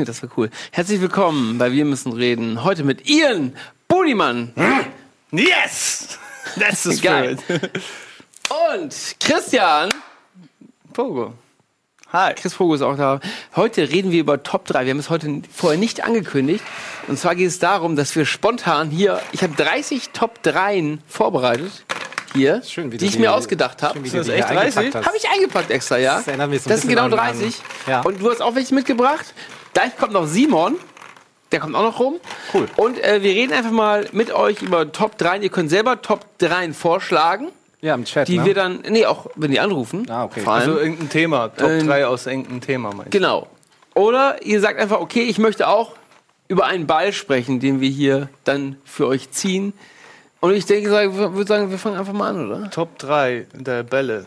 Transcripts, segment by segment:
3. Das war cool. Herzlich willkommen bei Wir müssen reden. Heute mit Ian Budimann. Yes! That's the Geil. Und Christian. Pogo. Hi. Chris Pogo ist auch da. Heute reden wir über Top 3. Wir haben es heute vorher nicht angekündigt. Und zwar geht es darum, dass wir spontan hier, ich habe 30 Top 3 vorbereitet. Hier, Schön, wie die du ich die- mir ausgedacht habe. Schön, wie Das du ist die echt hier eingepackt 30? hast. Habe ich eingepackt extra, ja. Das das sind genau an- an- 30. ja. Und du hast auch welche mitgebracht. Gleich kommt noch Simon. Der kommt auch noch rum. Cool. Und äh, wir reden einfach mal mit euch über Top 3. Ihr könnt selber Top 3 vorschlagen, Ja, im Chat. die ne? wir dann, nee, auch wenn die anrufen. Ah, okay. Vor allem. Also irgendein Thema. Top Ähm, 3 aus irgendeinem Thema, meinst du? Genau. Oder ihr sagt einfach, okay, ich möchte auch über einen Ball sprechen, den wir hier dann für euch ziehen. Und ich denke, ich würde sagen, wir fangen einfach mal an, oder? Top 3 der Bälle.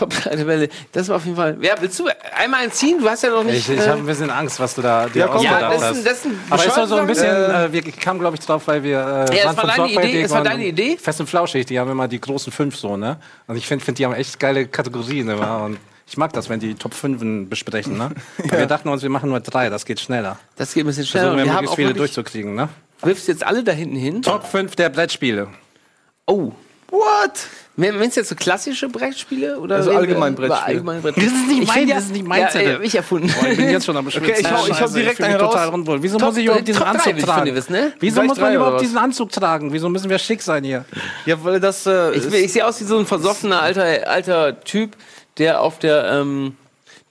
Top 3 der Welle. Das war auf jeden Fall. Ja, willst du einmal einen ziehen? Du hast ja noch nicht. Ich, ich äh, habe ein bisschen Angst, was du da dir Ja, komm, ja, das ist, hast. ein- das ist ein Aber ist doch so ein bisschen, äh, wir kamen, glaube ich, drauf, weil wir. Äh, Ja, das war deine Idee, das war und deine Idee. Fest und Flauschig, die haben immer die großen fünf so, ne? Und ich finde, find, die haben echt geile Kategorien immer. Und ich mag das, wenn die Top 5 besprechen, ne? Aber Wir dachten uns, wir machen nur drei, das geht schneller. Das geht ein bisschen schneller. Versuchen wir wir haben möglichst viele durchzukriegen, ne? wirfst jetzt alle da hinten hin. Top 5 der Brettspiele. Oh. What? Wenn es jetzt so klassische Brettspiele oder Also allgemein Brettspiele. Das ist nicht Ich mein- ja- das ist nicht mein ja, Zettel. ich erfunden. Boah, ich bin jetzt schon am Schwitzen. Okay, ich hau- ich hau Scheiße, direkt mich einen raus. total unwohl. Wieso Top- muss ich überhaupt diesen Top Anzug will ich von tragen? dir wissen, ne? Wieso Gleich muss man überhaupt diesen Anzug tragen? Wieso müssen wir schick sein hier? Ja, weil das. Äh, Ich, ich sehe aus wie so ein versoffener alter, alter Typ, der auf der, ähm,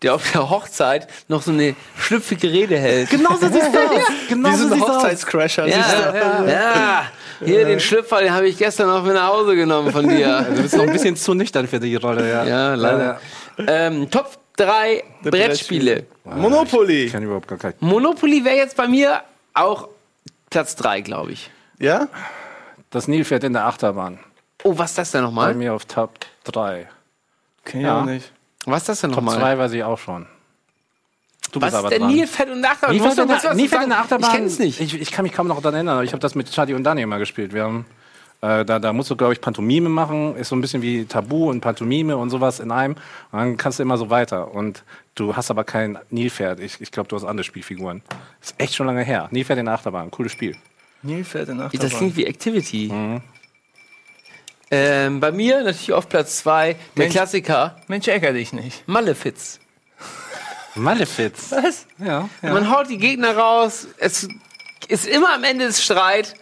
der auf der Hochzeit noch so eine schlüpfige Rede hält. Genau so siehst du aus. Genau wie so ein siehst du aus. Hochzeitscrasher. Ja, du? ja, ja. Hier den Schlüpfer, den habe ich gestern noch mit nach Hause genommen von dir. Du bist noch ein bisschen zu nüchtern für die Rolle, ja. Ja, leider. Ähm, Top 3 Brettspiele. Monopoly. Ich kann überhaupt gar kein. Monopoly wäre jetzt bei mir auch Platz 3, glaube ich. Ja? Das Nilpferd in der Achterbahn. Oh, was ist das denn Bei nochmal? mir auf Top 3. Kenn ich Ja. auch nicht. Was ist das denn Top nochmal? 2 weiß ich auch schon. Du Was bist aber ist denn dran. Nilpferd und Achterbahn? Nilpferd in was der, Nilpferd der sagen. Achterbahn. Ich kenne es nicht. Ich, ich kann mich kaum noch daran erinnern. aber Ich habe das mit Chadi und Dani immer gespielt. Wir haben, äh, da, da musst du, glaube ich, Pantomime machen. Ist so ein bisschen wie Tabu und Pantomime und sowas in einem. Und dann kannst du immer so weiter. Und du hast aber kein Nilpferd. Ich, ich glaube, du hast andere Spielfiguren. Ist echt schon lange her. Nilpferd in der Achterbahn. Cooles Spiel. Nilpferd in Das Achterbahn. klingt wie Activity. Ähm, bei mir natürlich auf Platz 2 der Mensch. Klassiker Mensch, ärger dich nicht. Malefiz. Malefiz. Was? Ja, ja. Man haut die Gegner raus. Es ist immer am Ende des Streit.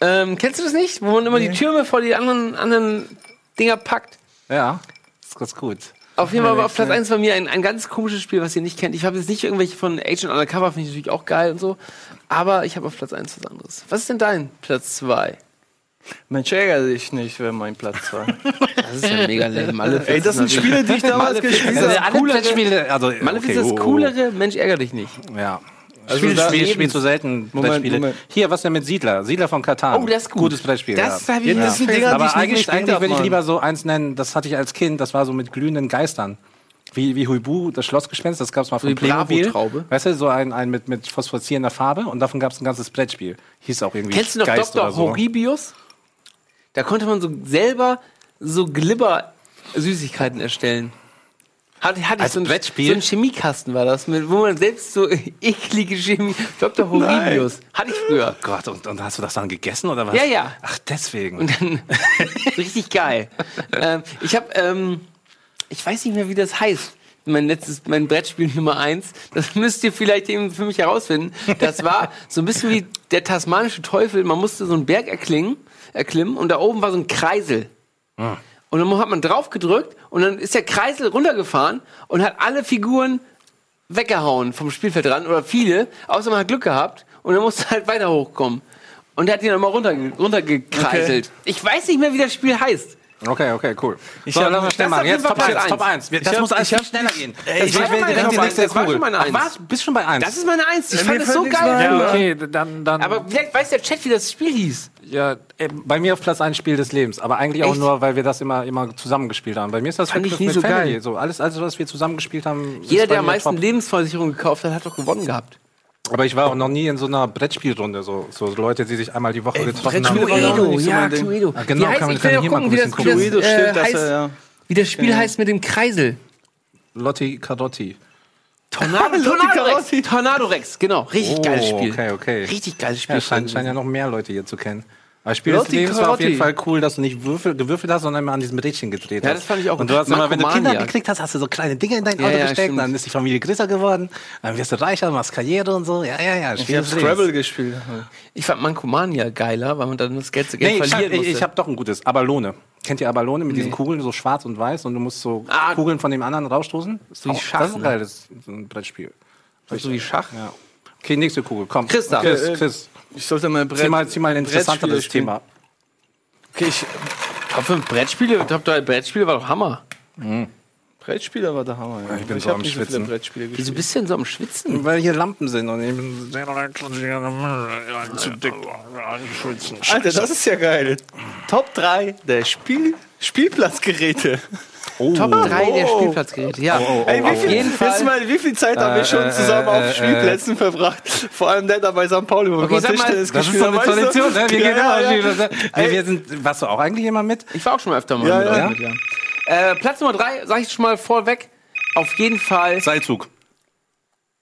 Ähm, kennst du das nicht? Wo man immer die Türme vor die anderen, anderen Dinger packt. ja. Ist ganz gut. Auf jeden Fall war auf Platz 1 bei mir ein, ein ganz komisches Spiel, was ihr nicht kennt. Ich habe jetzt nicht irgendwelche von Agent Undercover, finde ich natürlich auch geil und so. Aber ich habe auf Platz 1 was anderes. Was ist denn dein Platz 2? Mensch, ärger dich nicht, wäre mein Platz 2. Das ist ja mega lame. Malefiz Ey, das sind ist Spiele, die ich damals gespielt habe. das alle coolere- Brettspiele, also Malefiz okay, ist das oh, coolere, Mensch, ärger dich nicht. Ja. Also Spiel, da- Spiel, spiel zu selten Moment, Brettspiele. Moment. Hier, was denn mit Siedler? Siedler von Katan. Oh, das ist gut. Gutes Brettspiel. Das ja. habe ich Ja, das sind Dinger, die Aber ich eigentlich, eigentlich würde ich Mann. lieber so eins nennen, das hatte ich als Kind, das war so mit glühenden Geistern. Wie, wie Huibu, das Schlossgespenst, das gab es mal von die Playmobil. Bravo-Traube. Weißt du, so ein, ein mit, mit phosphoreszierender Farbe und davon gab es ein ganzes Brettspiel. Hieß auch irgendwie Kennst du noch Geist Dr. so. Horribius? Da konnte man so selber so Glibber-Süßigkeiten erstellen. Hatte, hatte ich Als so ein, Brettspiel? so ein Chemiekasten war das, mit, wo man selbst so eklige Chemie. Dr. Horribius. Hatte ich früher. Oh Gott, und, und hast du das dann gegessen oder was? Ja, ja. Ach, deswegen. Und dann richtig geil. ähm, ich habe, ähm, ich weiß nicht mehr, wie das heißt. Mein letztes, mein Brettspiel Nummer eins. Das müsst ihr vielleicht eben für mich herausfinden. Das war so ein bisschen wie der tasmanische Teufel. Man musste so einen Berg erklingen, erklimmen und da oben war so ein Kreisel. Und dann hat man drauf gedrückt und dann ist der Kreisel runtergefahren und hat alle Figuren weggehauen vom Spielfeld ran oder viele, außer man hat Glück gehabt und dann musste halt weiter hochkommen. Und der hat die dann mal runter, runtergekreiselt. Ich weiß nicht mehr, wie das Spiel heißt. Okay, okay, cool. Ich so, lass uns schnell machen. Jetzt Top jeden 1, Fall Top 1. Das Ich hab- muss alles ich viel schneller gehen. Ey, ich will war direkt die nächste schon meine Ach, Eins. was? Bist schon bei 1? Das ist meine Eins. Ich Mir fand das so geil. früher. okay, dann, dann. Aber vielleicht weiß der Chat, wie das Spiel hieß. ja, äh, bei mir auf Platz 1 Spiel des Lebens. Aber eigentlich auch Echt? nur, weil wir das immer, immer zusammengespielt haben. Bei mir ist das Fand mit, ich nie mit so Family. geil. So, alles, alles, was wir zusammengespielt haben. ist Jeder, der am meisten. Lebensversicherung gekauft hat, hat doch gewonnen gehabt. Aber ich war auch noch nie in so einer Brettspielrunde. So, so Leute, die sich einmal die Woche getroffen Brettspiele haben. auch Cluedo, ja. Cluedo. Ah, genau, wie heißt, kann man- ich will kann ja hier mal gucken, wie das, gucken. wie das, Cluedo äh, stimmt, dass heißt, er, ja. wie das Spiel heißt mit dem Kreisel. Lotti Carotti. Tornado, Tornado Rex. Tornado Rex, genau. Richtig Oh, geiles Spiel. okay, okay. Richtig geiles Spiel. Ja, scheint, scheinen ja noch mehr Leute hier zu kennen. Aber Spiel des Lotti Lebens war auf jeden Fall cool, dass du nicht würfel, gewürfelt hast, sondern immer an diesem Rädchen gedreht hast. Ja, das fand ich auch Und du hast immer, wenn du Kinder gekriegt hast, hast du so kleine Dinge in dein Ja, Auto ja, gesteckt, stimmt. dann ist die Familie größer geworden, dann wirst du reicher, machst Karriere und so. Ja, ja, ja. Ich Spiel habe des Lebens. Scrabble gespielt. Ich fand Mankomania geiler, weil man dann das Geld zu Geld Nee, ich, hab, verlieren ich, ich habe doch ein gutes. Abalone. Kennt ihr Abalone mit diesen Kugeln, so schwarz und weiß und du musst so Ah. Kugeln von dem anderen rausstoßen? So wie Auch- Schach, Das ist ein ne? geiles so ein Brettspiel. so wie Schach. Ja. Okay, nächste Kugel, komm. Chris da. Chris, Okay, äh, Chris. Ich sollte mal Brett, Zieh mal, zieh mal ein interessanteres Brettspiele. Thema. Okay, ich, 5 Brettspiele, Top 3 Brettspiele war doch Hammer. Brettspieler war der Hammer. Ja. Ich bin so hab am nicht so viele Schwitzen. Brettspiele gespielt. Wieso bist du denn so am Schwitzen? Weil hier Lampen sind und ich bin zu dick. Alter, das ist ja geil. Top 3 der Spiel Spielplatzgeräte. Top 3 der Spielplatzgeräte, ja. Ey, wie Auf viel, jeden Fall. mal, wie viel Zeit haben wir schon äh, zusammen äh, auf Spielplätzen verbracht? Vor allem der da bei St. Pauli, wo Okay, wir sag mal, Tischtennis Das ist so eine? Tradition, ne? Wir Ja, gehen ja, immer ja. Wir, wir sind, warst du auch eigentlich immer mit? Ich war auch schon mal öfter mal Ja, mit ja. Äh, Platz Nummer 3, sag ich schon mal vorweg. Auf jeden Fall. Seilzug.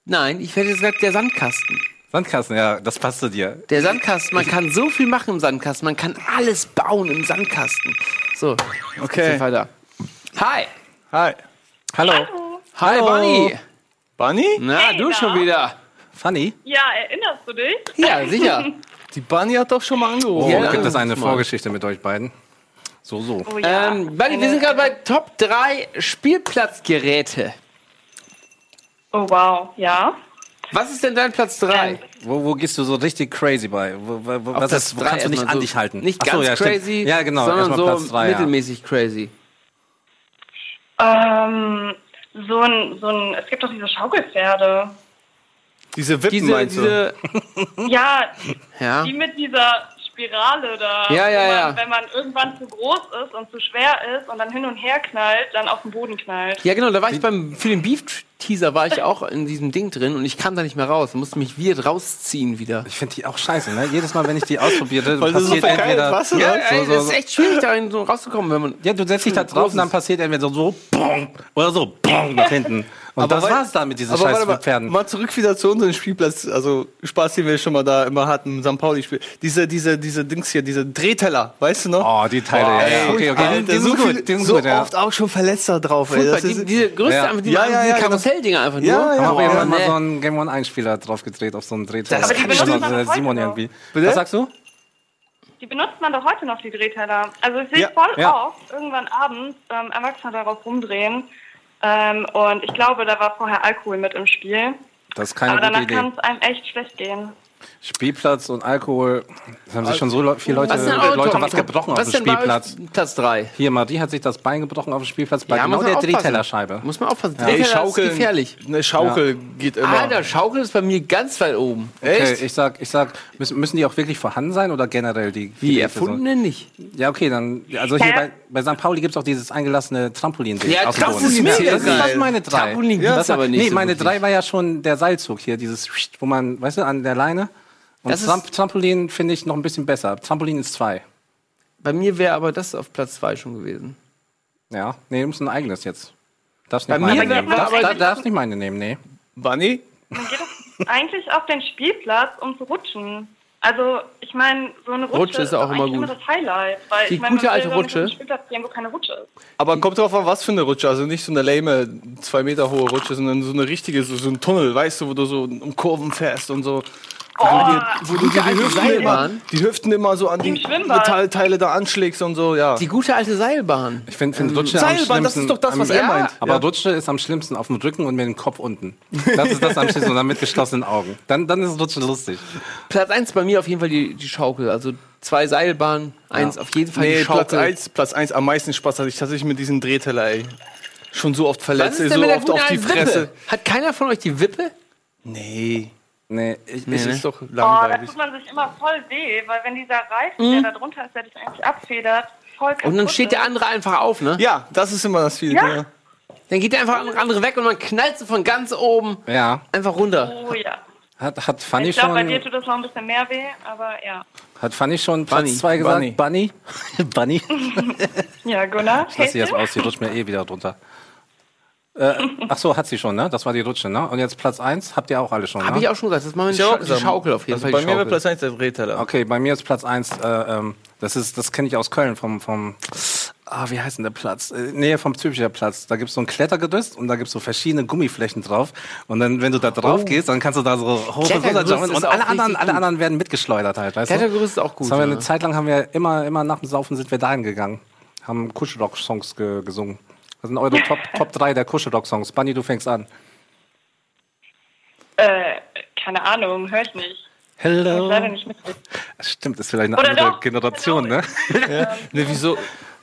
Nein, ich hätte gesagt, der Sandkasten. Sandkasten, ja, das passt zu dir. Der Sandkasten, man kann so viel machen im Sandkasten. Man kann alles bauen im Sandkasten. So, Okay. okay. weiter. Hi. Hi. Hallo. Hi, Hallo. Bunny. Bunny? Na, Hey, du da. schon wieder. Funny. Ja, erinnerst du dich? Ja, sicher. Die Bunny hat doch schon mal angerufen. Oh, Ja, gibt es eine mal. Vorgeschichte mit euch beiden? So, so. Oh ja. Ähm, Bunny, wir sind gerade bei Top 3 Spielplatzgeräte. oh wow, ja. Was ist denn dein Platz 3? Wo, wo gehst du so richtig crazy bei? Wo, wo, wo, was ist, wo kannst du nicht an dich halten? Nicht Ach so, ganz ja, crazy, Ja, genau. sondern erstmal so Platz drei, ja. mittelmäßig crazy. Ähm, so ein, so ein, es gibt doch diese Schaukelpferde. Diese Wippen Diese, meinst du? diese, Ja, ja. die mit dieser Spirale da. Ja, ja, man, ja. Wenn man irgendwann zu groß ist und zu schwer ist und dann hin und her knallt, dann auf den Boden knallt. Ja, genau, da war ich beim, für den Beef-Teaser war ich auch in diesem Ding drin und ich kam da nicht mehr raus. Ich musste mich weird rausziehen wieder. Ich finde die auch scheiße, ne? Jedes Mal, wenn ich die ausprobiere, Weil so passiert verkeilt entweder... warst, Ja, ey, so, das so. ist echt schwierig, da so rauszukommen, wenn man. Ja, du setzt dich da drauf und dann passiert entweder so, so bong, oder so bong nach hinten. Und Aber das wei- war's dann mit diesen scheiß mal, Pferden. mal zurück wieder zu unserem Spielplatz, also Spaß, den wir schon mal da immer hatten, St. Pauli-Spiel. Diese, diese, diese Dings hier, diese Drehteller, weißt du noch? Oh, die Teile, ja, ja. Okay, okay, Alter, die, so, sind viel, gut, die sind so gut, ja. oft auch schon Verletzter drauf, ey. Furchtbar, Das die, ist, diese größte, Ja. einfach, die, Ja, ja, ja, Karusselldinger einfach nur. Ja, ja, Haben ja. mal so einen Game One Einspieler drauf gedreht auf so einen Drehteller. Das Das kann schon nicht. äh, Simon noch. irgendwie. Bitte? Was sagst du? Die benutzt man doch heute noch, die Drehteller. Also ich sehe Ja, voll ja. oft irgendwann abends ähm, Erwachsene darauf rumdrehen. Ähm, und ich glaube, da war vorher Alkohol mit im Spiel. Das ist keine Aber gute danach kann es einem echt schlecht gehen. Spielplatz und Alkohol. Es haben sich schon so le viele Leute, Was Leute was gebrochen was auf dem Spielplatz. Platz 3. Hier, Marie hat sich das Bein gebrochen auf dem Spielplatz bei Ja, genau der aufpassen. Drehtellerscheibe. Muss man aufpassen. ey, Drehteller ist gefährlich. eine Schaukel geht immer. Alter, Schaukel ist bei mir ganz weit oben. Okay, Echt? ich sag, ich sag, müssen, müssen die auch wirklich vorhanden sein oder generell die? Wie, die erfundene nicht. Ja, okay, dann, also hier bei, bei St. Pauli gibt's auch dieses eingelassene Trampolin-Ding. Ja, Trampolin Boden. ist das, mega ist- das geil. ist meine drei. Trampolin ja, das aber nicht Nee, so meine drei war ja schon der Seilzug hier, dieses, wo man, weißt du, an der Leine. Und Tramp Trampolin finde ich noch ein bisschen besser. Trampolin ist zwei. Bei mir wäre aber das auf Platz 2 schon gewesen. Ja, nee, du musst ein eigenes jetzt. Darfst nicht Bei meine mir nehmen. Darf, darf, darfst nicht meine nehmen, nee. Bunny? Man geht doch eigentlich auf den Spielplatz, um zu rutschen. Also, ich meine, so eine Rutsche, Rutsche ist auch immer gut. das Highlight. Weil Die ich meine, gute alte Rutsche. auf den Spielplatz gehen, wo keine Rutsche ist. Aber kommt drauf an, was für eine Rutsche. Also nicht so eine lame, zwei Meter hohe Rutsche, sondern so eine richtige, so, so ein Tunnel, weißt du, wo du so um Kurven fährst und so. Oh, wo du dir die Hüften, immer, Seilbahn. die Hüften immer so an die. Metallteile da anschlägst und so, ja. Die gute alte Seilbahn. Ich finde find Rutsche am Seilbahn, schlimmsten. das ist doch das, was am, er meint. Aber Ja. Rutsche ist am schlimmsten auf dem Rücken und mit dem Kopf unten. Das ist das am schlimmsten und dann mit geschlossenen Augen. Dann, dann ist Rutschen lustig. Platz 1 bei mir auf jeden Fall die, die Schaukel. Also zwei Seilbahnen, eins auf jeden Fall die Nee, Schaukel. Platz 1 Platz eins am meisten Spaß hatte ich tatsächlich mit diesem Drehteller, ey. Schon so oft verletzt, so oft auf die Fresse. Wippe? Hat keiner von euch die Wippe? Nee, Nee, ich, es ich, ist doch Oh, da langweilig. tut man sich immer voll weh, weil wenn dieser Reifen, der da drunter ist, der dich eigentlich abfedert, voll Und dann steht der andere einfach auf, ne? ja, das ist immer das Feeling. Ja. Ja. Dann geht der einfach andere weg und man knallt so von ganz oben ja, einfach runter. Oh ja. hat, hat Fanny Ich glaube, bei schon, dir tut das noch ein bisschen mehr weh, aber ja. hat Fanny schon Platz Bunny. zwei gesagt? Bunny? Bunny? Ja, Gunnar, Lass sie jetzt aus, die rutscht mir eh wieder drunter. Äh, ach so, hat sie schon, ne? Das war die Rutsche, ne? Und jetzt Platz 1 habt ihr auch alle schon, Habe ne? ich auch schon gesagt. Das machen wir Ich eine auch Scha die gesagt. Schaukel auf jeden also Fall. Bei die mir wäre Schaukel. Platz 1 der Drehteller. Okay, bei mir ist Platz 1, äh, ähm, das ist, das kenne ich aus Köln vom, vom, ah, wie heißt denn der Platz? Äh, Nähe vom Züricher Platz. Da gibt's so ein Klettergerüst und da gibt's so verschiedene Gummiflächen drauf. Und dann, wenn du da drauf gehst, dann kannst du da so hoch und runter jumpen. ist Und auch alle anderen, richtig alle gut. anderen werden mitgeschleudert halt, weißt du? Klettergerüst ist auch gut. Das haben wir ja. eine Zeit lang haben wir immer, immer nach dem Saufen sind wir dahin gegangen. Haben Kuschelrock-Songs ge gesungen. Das sind eure Top, Top 3 der Kuschelrock-Songs. Bunny, du fängst an. Äh, keine Ahnung, höre ich nicht. Ich Hello. leider nicht mitkriegen. Stimmt, ist vielleicht eine Oder andere doch. Generation, ne? Ne, wieso?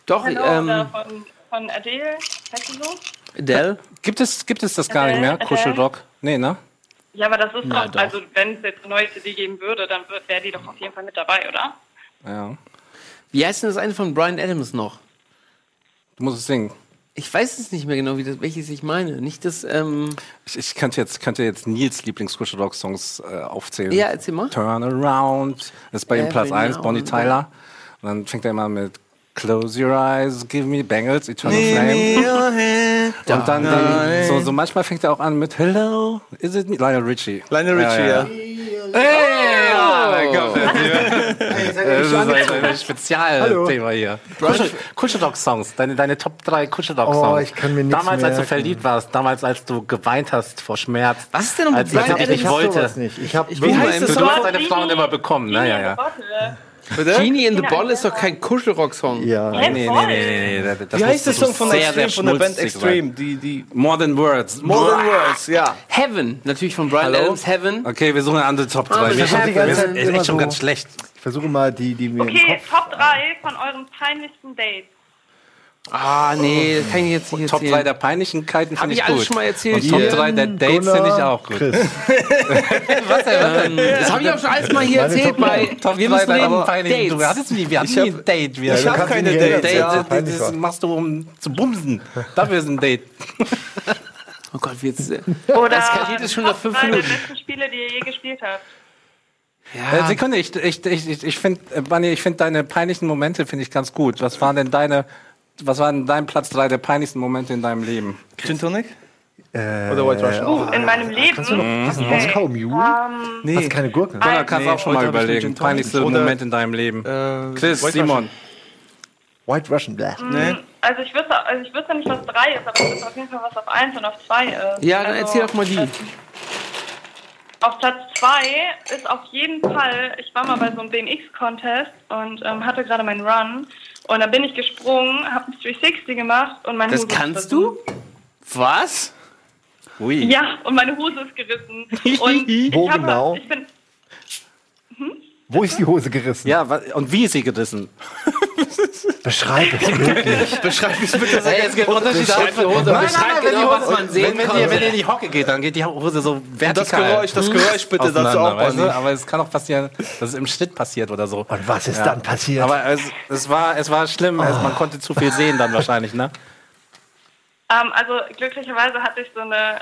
Doch, Hello, ähm, von, von Adele, heißt die so? Adele. Gibt es, gibt es das gar nicht mehr? Adele. Kuschelrock? Nee, ne? Ja, aber das ist Na, doch, doch. also wenn es jetzt eine neue CD geben würde, dann wäre die doch auf jeden Fall mit dabei, oder? Ja. Wie heißt denn das eine von Brian Adams noch? Du musst es singen. Ich weiß es nicht mehr genau, wie das, welches ich meine. Nicht das, ähm, Ich, ich könnte jetzt, könnte jetzt Nils Lieblings-Kuschelrock-Songs äh, aufzählen. ja, erzähl mal. Turn Around. Das ist bei ihm Platz 1, now Bonnie Tyler. Und dann fängt er immer mit Close Your Eyes, Give Me Bangles, Eternal Flame. Und dann, dann so, so manchmal fängt er auch an mit Hello, is it me? Lionel Richie. Lionel Richie, ja. Hey, ja, komm, das ist ein, ein Spezialthema hier. Kuschel- Kuschelrock-Songs, deine, deine Top 3 Kuschelrock-Songs. Oh, ich kann mir nichts Damals, als du verliebt warst, damals, als du geweint hast vor Schmerz. Was ist denn mit als, als ich hab wollte. nicht. Ich hab Ich mal heißt Du hast deine Frauen immer bekommen, ne? Ja, ja. Bitte? Genie in the Bottle ist doch kein Kuschelrock-Song. ja. Nee, nee, nee, nee, nee. Das Wie heißt der Song von sehr, Extreme, sehr von der Band Extreme? Die, die More Than Words. More Than Words, ja. Heaven, natürlich von Brian? Adams, Heaven. Okay, wir suchen eine andere Top 3. Ah, wir ich versuch sind, die wir ganze sind Zeit immer echt schon so- ganz schlecht. Ich versuche mal die, die mir im Okay, Kopf. Top 3 von euren peinlichsten Dates. Ah, nee, das kann ich jetzt nicht Top erzählen. 3 der Peinlichkeiten finde ich ich alles gut. schon mal erzählt Und Top hier. 3 der Dates finde ich auch gut. Chris. Ähm, das habe ich auch schon alles mal hier Meine erzählt Top bei Top Wir 3 müssen deiner reden, peinlichen Du Dates. hattest nie, wir hatten nie ein Date. Wir ich du hab keine Dates, Date, ja. peinlich das war. machst du, um zu bumsen. Dafür ist ein Date. Oh Gott, wie jetzt. Oder eskaliert es schon nach Top fünf 3 der Minuten. besten Spiele, die ihr je gespielt habt. Äh, Sekunde, ich, ich, ich, ich, ich finde, äh, Bunny, ich finde deine peinlichen Momente finde ich ganz gut. Was waren denn deine, was war denn dein Platz 3 der peinlichsten Momente in deinem Leben? Gin Tonic? Äh, Oder White Russian? Uh, in meinem Leben. Kannst du noch diesen Moskau Mule? Nee. Hast du keine Gurke? Gunnar, kannst nee, auch schon mal überlegen. Peinlichste Oder- Moment in deinem Leben. Äh, Chris, White Simon. White Russian, bläh. Nee. Also ich wüsste, also ich wüsste nicht, was 3 ist, aber ich wüsste auf jeden Fall, was auf 1 und auf 2 ist. Ja, dann also, erzähl doch mal die. Auf Platz 2 ist auf jeden Fall, ich war mal bei so einem BMX-Contest und ähm, hatte gerade meinen Run. Und dann bin ich gesprungen, habe einen 360 gemacht und meine Das Hose ist kannst du? Was? Ui. Ja, und meine Hose ist gerissen. Und ich Wo hab- genau? Ich bin, Wo ist die Hose gerissen? Ja, und wie ist sie gerissen? Beschreib es bildlich. Beschreib es bitte. Hey, es gibt Unterschiede auf die Hose. Beschreib genau, was man sehen wenn, ihr, wenn ihr in die Hocke geht, dann geht die Hose so vertikal. Das Geräusch, das Geräusch bitte dazu auch, weißt du? Aber es kann auch passieren, dass es im Schnitt passiert oder so. Und was ist dann passiert? Aber es, es, war, es war schlimm, es, man konnte zu viel sehen dann wahrscheinlich, ne? ähm, also glücklicherweise hatte ich so eine,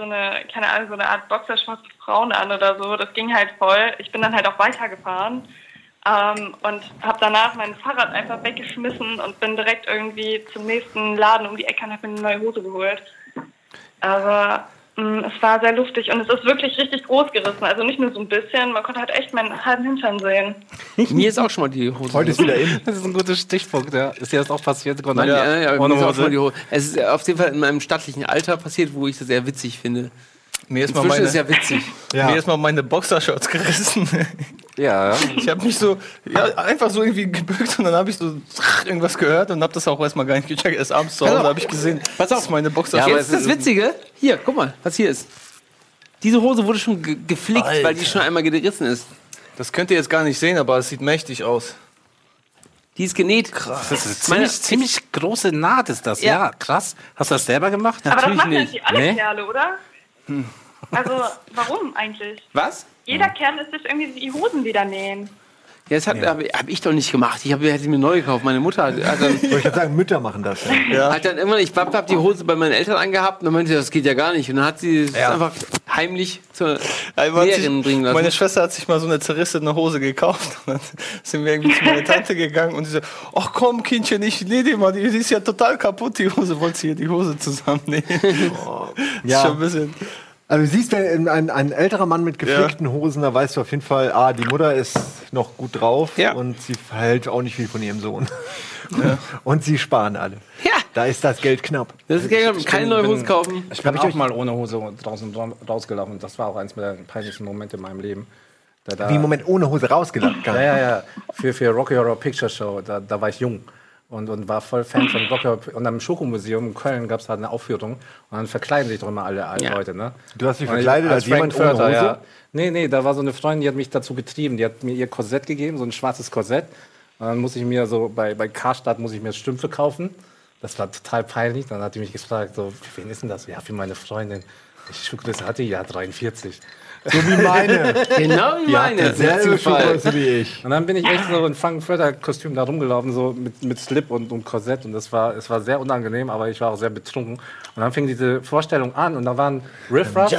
so eine, keine Ahnung, so eine Art Boxershorts für Frauen an oder so. Das ging halt voll. Ich bin dann halt auch weitergefahren. Ähm, und habe danach mein Fahrrad einfach weggeschmissen und bin direkt irgendwie zum nächsten Laden um die Ecke und habe mir eine neue Hose geholt. Aber es war sehr luftig und es ist wirklich richtig groß gerissen. Also nicht nur so ein bisschen, man konnte halt echt meinen halben Hintern sehen. Mir ist auch schon mal die Hose. Heute ist wieder in. Das ist ein guter Stichpunkt, ja. Ist dir das auch passiert? Nein, ja, ja, Ohne mir ist auch schon mal die Hose. Es ist auf jeden Fall in meinem stattlichen Alter passiert, wo ich das sehr witzig finde. Mir ist mal meine, ist ja witzig. mir ist mal meine Boxershorts gerissen. Ja, ja. Ich habe mich so, ja, einfach so irgendwie gebückt und dann habe ich so irgendwas gehört und habe das auch erstmal gar nicht gecheckt. Erst abends zu Hause habe ich gesehen, Pass auf. das ist meine Ja, Boxershorts. aber Jetzt ist das Witzige. Hier, guck mal, was hier ist. Diese Hose wurde schon ge geflickt, weil die schon einmal gerissen ist. das könnt ihr jetzt gar nicht sehen, aber es sieht mächtig aus. Die ist genäht. Das ist Meine- ziemlich, ziemlich große Naht ist das, ja. Ja. krass. Hast du das selber gemacht? Aber das Natürlich machen ja nicht. nicht alle Nee? Kerle, oder? Also, warum eigentlich? Was? Jeder Kerl lässt sich irgendwie die Hosen wieder nähen. Ja, das habe hab ich doch nicht gemacht. Ich hab, hätte mir neu gekauft. Meine Mutter hat, hat dann, Wollte ich gerade sagen, Mütter machen das. Ja. hat dann immer, ich hab, hab die Hose bei meinen Eltern angehabt und dann meinte sie, das geht ja gar nicht. Und dann hat sie es Ja. einfach heimlich zur Lehrerin bringen lassen. meine Schwester hat sich mal so eine zerrissene Hose gekauft. Und dann sind wir irgendwie zu meiner Tante gegangen und sie so, ach komm, Kindchen, ich nähe dir mal, die, die ist ja total kaputt, die Hose. Wolltest du hier die Hose zusammennähen? Ja. Ist schon ein bisschen. Also du siehst, wenn ein, ein älterer Mann mit geflickten Hosen, da weißt du auf jeden Fall, ah, die Mutter ist noch gut drauf Ja. und sie verhält auch nicht viel von ihrem Sohn. und sie sparen alle. Ja. Da ist das Geld knapp. Das ist geil, keine neue Hose kaufen. Ich bin auch mal ohne Hose draußen dra- rausgelaufen. Das war auch eins der peinlichsten Momente in meinem Leben. Da, da, Wie im Moment ohne Hose rausgelacht. Ja, ja, ja. Für, für Rocky Horror Picture Show, da, da war ich jung. Und, und war voll Fan von Horror. Und am Schokomuseum in Köln gab es halt eine Aufführung. Und dann verkleiden sich doch immer alle Ja. Leute, ne? Du hast dich verkleidet als Frank jemand ohne Furter, Hose? Ja. Nee, nee, da war so eine Freundin, die hat mich dazu getrieben. Die hat mir ihr Korsett gegeben, so ein schwarzes Korsett. Und dann muss ich mir so, bei, bei Karstadt muss ich mir Stümpfe kaufen. Das war total peinlich. Dann hat die mich gefragt, so, für wen ist denn das? Ja, für meine Freundin. Ich Schuhgröße hatte, ja, 43. So wie meine. Genau wie meine. Selbe. Schuhgröße wie ich. Und dann bin ich echt so in Frank-Furter-Kostüm da rumgelaufen, so mit, mit Slip und, und Korsett. Und das war, es war sehr unangenehm, aber ich war auch sehr betrunken. Und dann fing diese Vorstellung an und da waren Riff Raff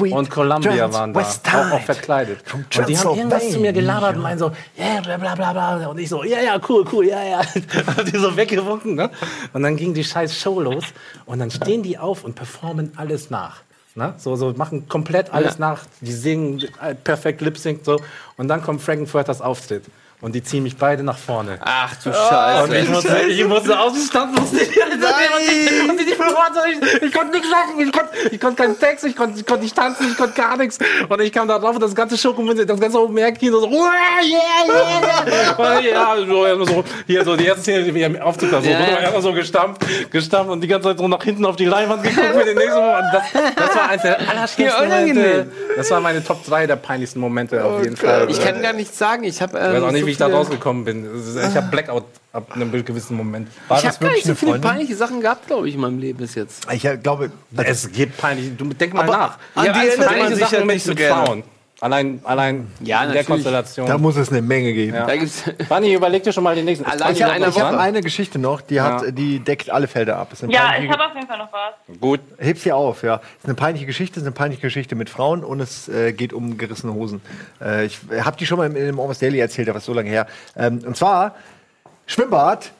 und Columbia waren da, auch, auch verkleidet. Und die haben irgendwas zu mir gelabert und meinen so, ja, bla bla bla bla. Und ich so, ja, ja, cool, cool, ja, ja. Hab die so weggewunken, ne? Und dann ging die scheiß Show los und dann stehen die auf und performen alles nach. Ne? So, so machen komplett alles Ja. nach. Die singen äh, perfekt lip sync so. Und dann kommt Frankenfurters Auftritt. Und die ziehen mich beide nach vorne. Ach du Und ich Scheiße. musste, ich musste aus dem Stand, musste ich, und ich, ich, ich konnte nichts machen, ich konnte, ich konnte keinen Text, ich konnte, ich konnte nicht tanzen, ich konnte gar nichts. Und ich kam da drauf und das ganze Schokomünze, das ganze Open Air Kino so, "Uah, yeah, yeah. Und ja, so, hier so, die erste Szene, wie er im Aufzug da so, man einfach so gestampft, gestampft und die ganze Zeit so nach hinten auf die Leinwand geguckt für den nächsten Moment. Das, das war eines der allerschlimmsten. Momente. Das war meine Top 3 der peinlichsten Momente auf jeden Fall. Ich kann gar nichts sagen. Ich habe ähm, ich da rausgekommen bin. Ich habe Blackout ab einem gewissen Moment. War Ich habe gar nicht so viele Freundin? peinliche Sachen gehabt, glaube ich, in meinem Leben bis jetzt. Ich äh, glaube, also, Es gibt peinlich. Du denk mal nach. an die als erinnert man peinliche sich Sachen halt mit, nicht so mit gerne. Frauen. Allein, allein Ja, in der. Konstellation. da muss es eine Menge geben. Ja. Da gibt's Fanny, überleg dir schon mal den nächsten. Allein Ich habe Woche. eine Geschichte noch, die, hat, Ja. die deckt alle Felder ab. Ja, ich habe auf jeden Fall noch was. Gut. Heb's hier auf, ja. Ist eine peinliche Geschichte, ist eine peinliche Geschichte mit Frauen und es äh, geht um gerissene Hosen. Äh, ich habe die schon mal in, in dem Almost Daily erzählt, aber ist so lange her. Ähm, und zwar Schwimmbad.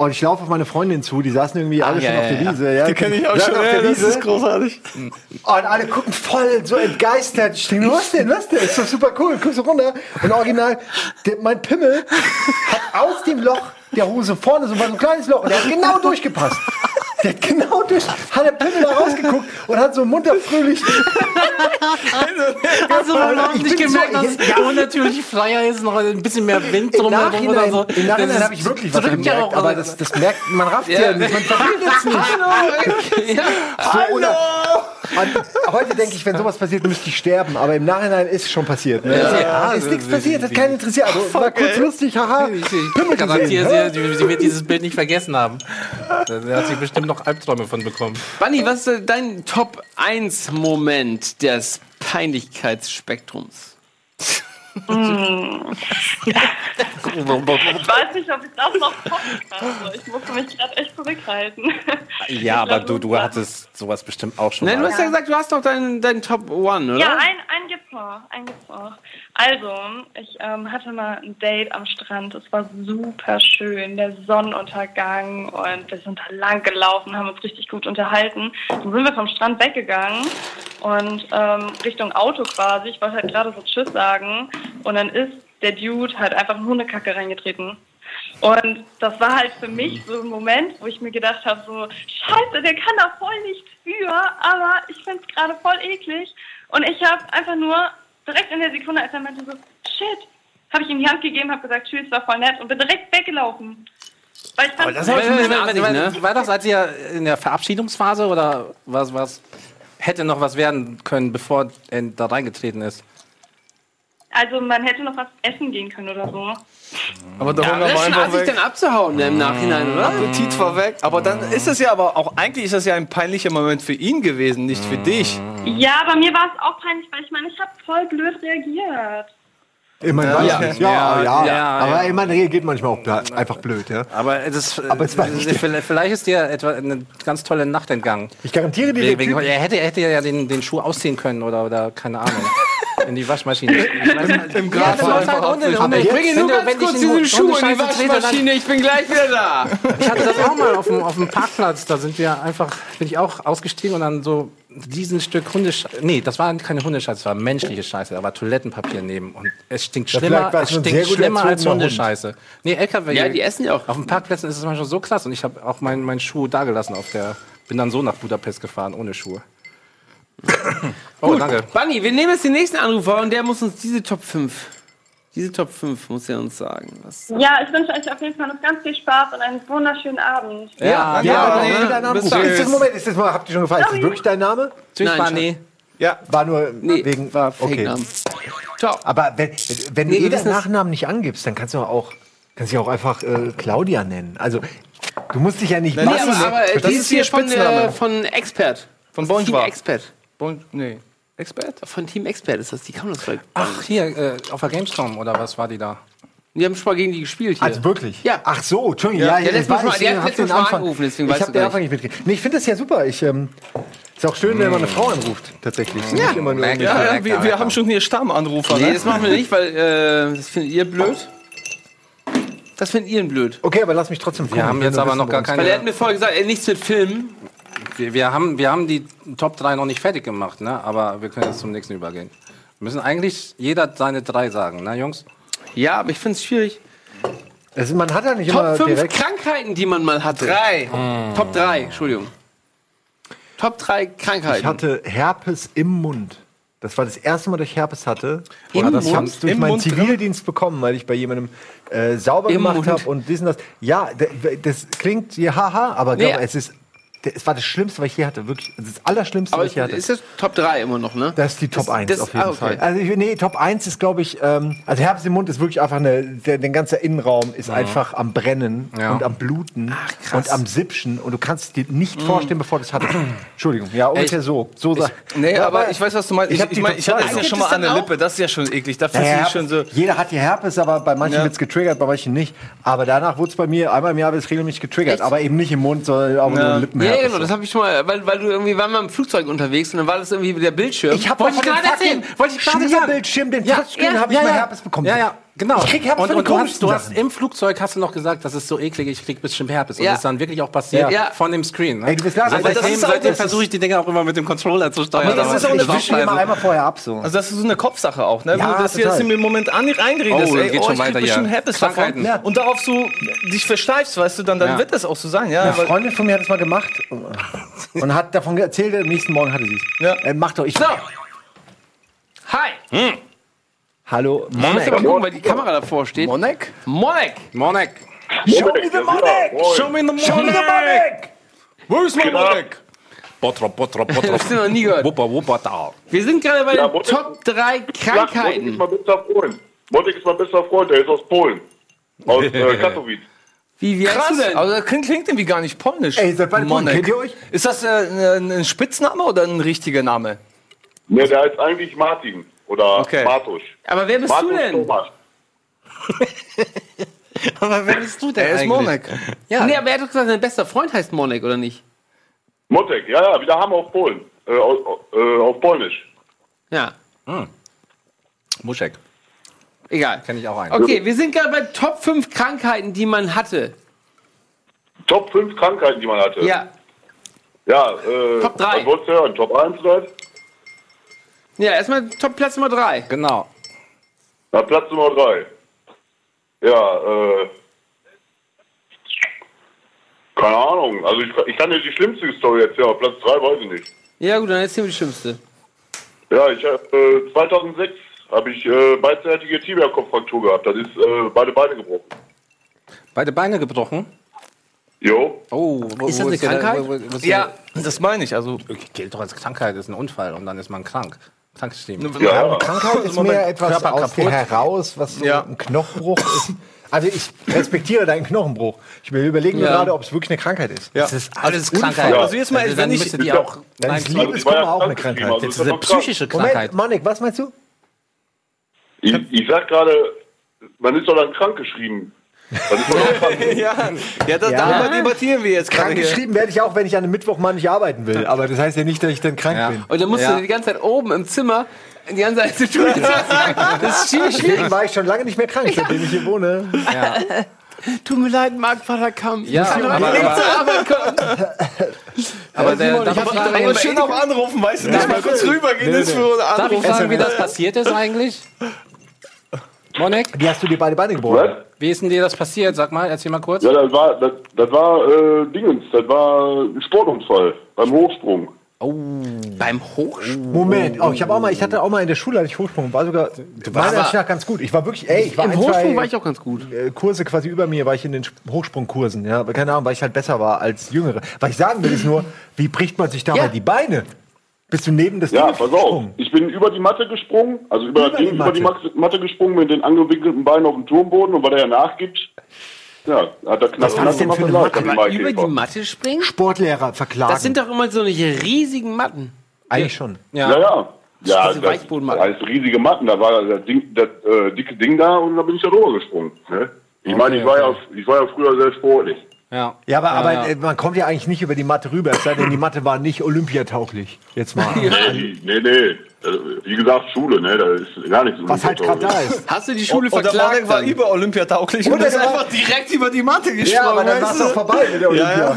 Und ich laufe auf meine Freundin zu, die saßen irgendwie alle ja, schon auf ja, der ja. Wiese. Ja, Die kenne ich auch schon. auf der Ja, das Wiese. ist großartig. Und alle gucken voll so entgeistert. Ich denke, was denn, was denn? Ist doch super cool. Guckst du runter. Und original, der, mein Pimmel hat aus dem Loch der Hose vorne so war so ein kleines Loch und der hat genau durchgepasst. Der hat genau durch, hat der Pimmel da rausgeguckt und hat so munter fröhlich. Hast du überhaupt Ich nicht gemerkt, so- dass ja, unnatürlich freier ist, noch ein bisschen mehr Wind drumherum oder so. im Nachhinein Das habe ich wirklich was ja gemerkt, auch, aber das, das merkt, man rafft ja, Ja. nicht, man verbildet es nicht. So, oder, und heute denke ich, wenn sowas passiert, müsste ich sterben, aber im Nachhinein ist schon passiert. Ne? Ja, ist nichts die- passiert, hat keinen interessiert. Also, war kurz lustig, haha. Garantiere, gesehen, sie, sie, sie wird dieses Bild nicht vergessen haben. Sie hat sich bestimmt noch Albträume von bekommen. Bunny, was ist dein Top 1 Moment des Peinlichkeitsspektrums? Ich weiß nicht, ob ich das noch toppen kann. Ich musste mich gerade echt zurückhalten. Ja, aber du, du hattest sowas bestimmt auch schon Nein, du mal. hast ja gesagt, du hast doch deinen dein Top 1, oder? Ja, ein, ein gibt's noch. Ein gibt's noch. Also, ich ähm, hatte mal ein Date am Strand. Es war super schön. Der Sonnenuntergang und wir sind da lang gelaufen, haben uns richtig gut unterhalten. Dann sind wir vom Strand weggegangen und ähm, Richtung Auto quasi. Ich wollte halt gerade so Tschüss sagen und dann ist der Dude halt einfach in Hundekacke reingetreten. Und das war halt für mich so ein Moment, wo ich mir gedacht habe, so, scheiße, der kann da voll nichts für, aber ich finde es gerade voll eklig. Und ich habe einfach nur direkt in der Sekunde, als er meinte so, shit, habe ich ihm die Hand gegeben, habe gesagt, tschüss, war voll nett und bin direkt weggelaufen. Weil ich fand, das war schon war, ne? war das, als ihr in der Verabschiedungsphase oder was, was hätte noch was werden können, bevor er da reingetreten ist? Also man hätte noch was essen gehen können oder so. Aber der Ja, Hunger war einfach weg. dann abzuhauen ne, im Nachhinein, oder? Appetit war weg. Aber dann ist es ja aber auch, eigentlich ist das ja ein peinlicher Moment für ihn gewesen, nicht für dich. Ja, aber mir war es auch peinlich, weil ich meine, ich habe voll blöd reagiert. Immerhin Ja. Ja, ja, ja, ja. Aber ey, man reagiert manchmal auch einfach blöd, ja. Aber, das, Aber es war äh, nicht- vielleicht ist dir etwa eine ganz tolle Nacht entgangen. Ich garantiere dir, Wegen, er hätte, er hätte ja den, den Schuh ausziehen können oder, oder keine Ahnung. In die Waschmaschine. Ich weiß nicht. Im Gras Ja, einfach Hunde. Hunde, jetzt- Bring wenn nur ganz kurz diesen Schuh in die Waschmaschine, ich bin gleich wieder da. Ich hatte das auch mal auf dem, auf dem Parkplatz. Da sind wir einfach, bin ich auch ausgestiegen und dann so diesen Stück Hundescheiße. Nee, das war keine Hundescheiße, das war menschliche Scheiße. Da war Toilettenpapier neben. Und es stinkt schlimmer, es stinkt schlimmer als Hund. Hundescheiße. Nee, LKW. Ja, die essen ja auch. Auf den Parkplätzen ist es manchmal so krass. Und ich habe auch meinen meinen Schuh dagelassen auf der. Bin dann so nach Budapest gefahren, ohne Schuhe. Oh, danke. Bunny, wir nehmen jetzt den nächsten Anrufer und der muss uns diese Top 5. Diese Top 5 muss er uns sagen. Was Ja, ich wünsche euch auf jeden Fall noch ganz viel Spaß und einen wunderschönen Abend. Ja, ja, Ja, nee, nee, dein Name. Ist das. Moment, ist das mal, habt ihr schon gefallen? Ist das wirklich dein Name? Tschüss, Nein, Bunny. Ja. War nur Nee, wegen. war okay. Fake-Namen. Ciao. Aber wenn, wenn Nee, du eh den wissen es- Nachnamen nicht angibst, dann kannst du auch, kannst du auch einfach äh, Claudia nennen. Also, du musst dich ja nicht Nee, aber, nennen. aber Das die ist hier ihr von, Spitzname. äh, von Expert. Von Bonjour. Expert. Bon, nee. Expert? Von Team Expert ist das, die Counter-Strike. Ach, hier, äh, auf der Gamescom oder was war die da? Wir haben schon mal gegen die gespielt hier. Also wirklich? Ja. Ach so, Entschuldigung. Ja, Ja, ja, letztes Mal- ich, die hat den Anfang, angerufen, deswegen ich weißt habe du den gleich. Anfang nicht mitgekriegt. Nee, ich finde das ja super. Ich, ähm, ist auch schön, wenn man eine Frau anruft, tatsächlich. Ja. Nicht immer nur. Ja, ja, Lecker, wir, wir haben schon hier Stammanrufer. Nee, Ne? das machen wir nicht, weil äh, das findet ihr blöd. Das findet ihr blöd. Okay, aber lass mich trotzdem gucken. Wir haben Ich jetzt aber noch gar es Weil er hat keine. mir vorher gesagt, ey, nichts mit Filmen. Wir, wir, haben, wir haben die Top 3 noch nicht fertig gemacht, ne? aber wir können jetzt zum nächsten übergehen. Wir müssen eigentlich jeder seine drei sagen, ne, Jungs? Ja, aber ich finde es schwierig. Also, man hat ja nicht Top immer 5 direkt. Krankheiten, die man mal hatte. Drei. Top 3, Entschuldigung. Top 3 Krankheiten. Ich hatte Herpes im Mund. Das war das erste Mal, dass ich Herpes hatte. Im Und ich Mund? habe es durch Im meinen Mund drin? Zivildienst bekommen, weil ich bei jemandem äh, sauber Im gemacht habe und dies und das. Ja, das klingt ja haha, aber Nee. glaub, es ist es war das Schlimmste, was ich je hatte. Wirklich, das Allerschlimmste, aber was ich je hatte. ist das Top 3 immer noch, ne? Das ist die Top Das- 1 das- auf jeden ah, okay. Fall. Also ich, nee, Top 1 ist, glaube ich, ähm, also Herpes im Mund ist wirklich einfach eine, der, der ganze Innenraum ist einfach am Brennen Ja. und am Bluten krass. und am Sipschen und du kannst es dir nicht vorstellen, bevor du es hattest. Entschuldigung, ja, ungefähr Ich- so. so sa- Nee, Ja, aber ich weiß, was du meinst. ich Ich, ich, die mein, ich hatte es ja schon mal an der? Lippe. Das ist ja schon eklig. Da fühlt Ja, sich schon so. Jeder hat ja Herpes, aber bei manchen Ja. wird es getriggert, bei manchen nicht. Aber danach wurde es bei mir, einmal im Jahr wird es regelmäßig getriggert. Aber eben nicht im Mund, sondern auch Ja. nur Lippen. Ja, genau, das habe ich schon mal, weil, weil du irgendwie war mal im Flugzeug unterwegs und dann war das irgendwie der Bildschirm. ich habe Wollte ich gerade erzählen. Wollte ich gerade sagen. Schmierbildschirm, den Touchscreen, habe ich mal Herpes bekommen. Ja, ja, genau. Ich krieg Herpes und, und du, hast, du hast im Flugzeug hast du noch gesagt, das ist so eklig, ich krieg bisschen Herpes. Und Ja. das ist dann wirklich auch passiert Ja. von dem Screen. Ne? Ey, du bist klar, aber das seitdem seitdem das versuche ich die Dinger auch immer mit dem Controller zu steuern. Aber das ist auch eine ich wische mir immer einmal vorher ab. So. Also das ist so eine Kopfsache auch, ne? Ja, Wenn du das im Moment an, einredest, Oh, das ey, geht oh, schon ich krieg weiter bestimmt hier. Herpes davon. Und darauf so dich versteifst, weißt du, dann, dann Ja. wird das auch so sein, ja. Eine Freundin von mir hat es mal gemacht und hat davon erzählt, am nächsten Morgen hatte sie es. Ja. Äh, mach doch, ich. So. Hi. Hallo, Ich muss aber Monek. gucken, weil die Kamera davor steht. Monek? Monek. Monek. Show me the Monek! Show me the Show me the Monek! Wo ist mein Monek? Bottrop, Bottrop, Das Bottrop. hast du noch nie gehört. Wupper, Wupper, da. Wir sind gerade bei den Monek- Top 3 Monik ist Krankheiten. mein bester Freund. Monik ist mein bester Freund, der ist aus Polen. Aus äh, Katowice. Wie, wie heißt Krass, du denn? also das klingt, klingt irgendwie gar nicht polnisch. Ey, seid beide Monek. kennt ihr euch? Ist das äh, ein, ein Spitzname oder ein richtiger Name? Ne, der heißt eigentlich Martin. Oder Okay. Martusch. Aber wer bist du Martusch denn? Thomas. Aber wer bist du denn Er ist? Monek. Ja. Nee, aber er hat doch gesagt, sein bester Freund heißt Monek, oder nicht? Motek, ja, ja, wieder haben auf Polen. Äh, auf, äh, auf Polnisch. Ja, Muschek. egal. Kenn ich auch einen. Okay, wir sind gerade bei Top 5 Krankheiten, die man hatte. Top 5 Krankheiten, die man hatte. Ja. Ja, äh, Top drei. Was wolltest du hören? Top 1 oder? Ja, erstmal Top Platz Nummer 3. Genau. Na, Platz Nummer 3. Ja, äh. Keine Ahnung. Also ich, ich kann dir die schlimmste Story erzählen, aber Platz 3 weiß ich nicht. Ja, gut, dann erzählen wir die schlimmste. Ja, ich habe äh, 2006 habe ich äh, beidseitige Tibia-Kopffraktur gehabt. Das ist äh, beide Beine gebrochen. Beide Beine gebrochen. Jo. Oh, wo, Ist das eine der- Krankheit? wo- wo- wo ist Ja, das meine ich. Also der- Gilt doch als Krankheit, ist ein Unfall und dann ist man krank. Krankgeschrieben. Ja, ja. Krankheit ist mehr etwas Körper aus dir kaputt. heraus, was so Ja. ein Knochenbruch ist. Also ich respektiere deinen Knochenbruch. Ich will überlegen Ja. gerade, ob es wirklich eine Krankheit ist. Ja. Das ist alles Unfall. Krankheit. Also jetzt mal, dann wenn ich- die auch. Dann ist Liebeskummer Also, ja auch eine krankgeschrieben, Krankheit. also das ist ist eine psychische Krankheit. Moment, Monik, was meinst du? Ich, ich sag gerade, man ist doch dann krank geschrieben. Ja, ja, das, Ja. darüber debattieren wir jetzt gerade Krank hier. geschrieben werde ich auch, wenn ich an einem Mittwoch mal nicht arbeiten will. Aber das heißt ja nicht, dass ich dann krank Ja. bin. Und dann musst Ja. du die ganze Zeit oben im Zimmer die ganze Zeit zu tun. Das ist schwierig. Deswegen war ich schon lange nicht mehr krank, seitdem ich hier wohne. Tut mir leid, Marc Vater Kamm. Ja, aber, aber, aber der, darf, ich fragen, mich Aber schön auch anrufen, weißt du, nicht mal kurz rübergehen ist für einen darf ich Anruf. fragen, wie das passiert ist eigentlich? Monik, Wie hast du dir beide Beine gebrochen? Was? wie ist denn dir das passiert? Sag mal, erzähl mal kurz. Ja, das war, das, das war äh, Dingens, das war ein Sportunfall beim Hochsprung. Beim Hochsprung. Moment, oh, ich habe auch mal, ich hatte auch mal in der Schule hatte ich Hochsprung, war sogar meiner Ansicht nach ganz gut. Ich war wirklich, ey, ich war Im ein, Hochsprung zwei, war ich auch ganz gut. äh, Kurse quasi über mir, war ich in den Hochsprungkursen, ja, aber keine Ahnung, weil ich halt besser war als Jüngere. Was ich sagen will ist nur, wie bricht man sich dabei Ja. die Beine? Bist du neben das Ja, Ding pass auf. gesprungen? Ich bin über die Matte gesprungen, also über, Über das Ding, die über die Matte. Matte gesprungen mit den angewinkelten Beinen auf dem Turmboden und weil er ja nachgibt, ja, hat er knapp Was war das denn für eine Matte? über die Matte springen? Sportlehrer verklagen. Das sind doch immer so riesigen Matten. eigentlich schon. Ja, ja. Ja, Diese das, das heißt riesige Matten, da war das, Ding, das äh, dicke Ding da und da bin ich da drüber gesprungen. Ne? Ich meine, ich, war ja, ich war ja früher sehr sportlich. Ja, Ja, aber, aber ja. Äh, man kommt ja eigentlich nicht über die Matte rüber, es sei denn, die Matte war nicht olympiatauglich. Jetzt mal. Nee, nee, nee. Also, Wie gesagt, Schule, ne? Da ist gar nichts. Was halt gerade da ist. Hast du die Schule Und der verklagt? Marek war dann? über Olympiatauglich und, er ist einfach direkt über die Matte gesprungen. Ja, aber dann war es du? doch vorbei mit der Olympia.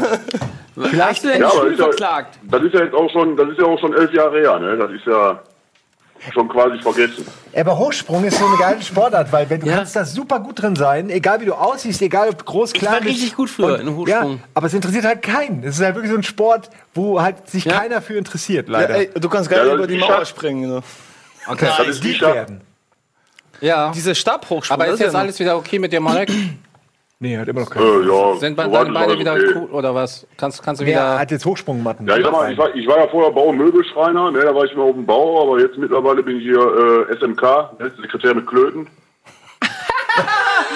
Hast du denn die Schule ist ja, verklagt? das ist ja jetzt auch schon, das ist ja auch schon elf Jahre her, ne? Das ist ja schon quasi vergessen. Aber Hochsprung ist so eine geile Sportart, weil wenn du Ja. kannst da super gut drin sein, egal wie du aussiehst, egal ob groß, klein war bist. richtig gut früher Und- in Hochsprung. Ja, aber es interessiert halt keinen. Es ist halt wirklich so ein Sport, wo halt sich Ja. keiner für interessiert, Ja, leider. ey, du kannst gar nicht über die Mauer springen. So. okay. Das ist werden. ja. Diese Stabhochsprung. Aber ist jetzt alles wieder okay mit dir, Marek? Nee, hat immer noch Äh, keinen. ja, Sind ist Beine alles wieder okay. cool oder was? Kannst, kannst du Wer wieder. hat jetzt Hochsprungmatten? Ja, ich, sag mal, ich, war, ich war ja vorher Bau- und Möbelschreiner, ne, da war ich immer auf dem Bau, aber jetzt mittlerweile bin ich hier äh, SMK, ne, Sekretär mit Klöten.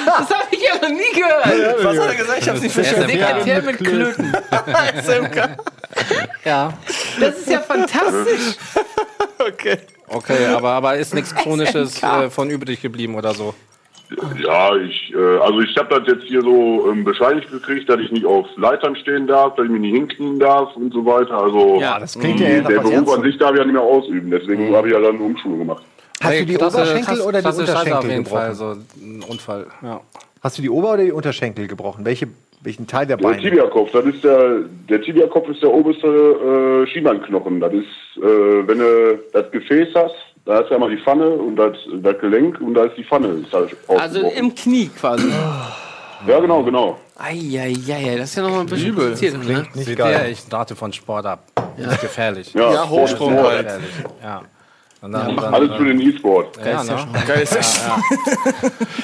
Das habe ich ja noch nie gehört. Was hat er gesagt? Ich hab's nicht verstanden. Sekretär mit Klöten. Ja. Das ist ja fantastisch. Okay. Okay, aber, aber ist nichts Chronisches äh, von übrig geblieben oder so. Ja, ich, äh, also ich habe das jetzt hier so ähm, bescheinigt gekriegt, dass ich nicht auf Leitern stehen darf, dass ich mich nicht hinknien darf und so weiter. Also Ja, Das klingt ja nach der Beruf an sich darf ich ja nicht mehr ausüben, deswegen habe ich ja dann eine Umschulung gemacht. Hast du Hey, die klasse- Oberschenkel klasse- oder die klasse Scheiße auf Unterschenkel jeden Fall, gebrochen? so ein Unfall. Ja. Hast du die Ober- oder die Unterschenkel gebrochen? Welche, welchen Teil der Der Beine? Tibiakopf, das ist der, der Tibiakopf ist der oberste äh, Schienbeinknochen. Das ist, äh, wenn du das Gefäß hast, da ist ja mal die Pfanne und das, das Gelenk und da ist die Pfanne. Ist halt Also im Knie quasi. ja, genau, genau. Eieiei, das ist ja noch mal ein bisschen kompliziert. Ne? Nicht Seht geil. ihr, ich rate von Sport ab. Das ist gefährlich. Ja, Ja, Hochsprung Sport. halt. Ja. Und dann, dann, Alles für den E-Sport. ja, ne? Geil ist das.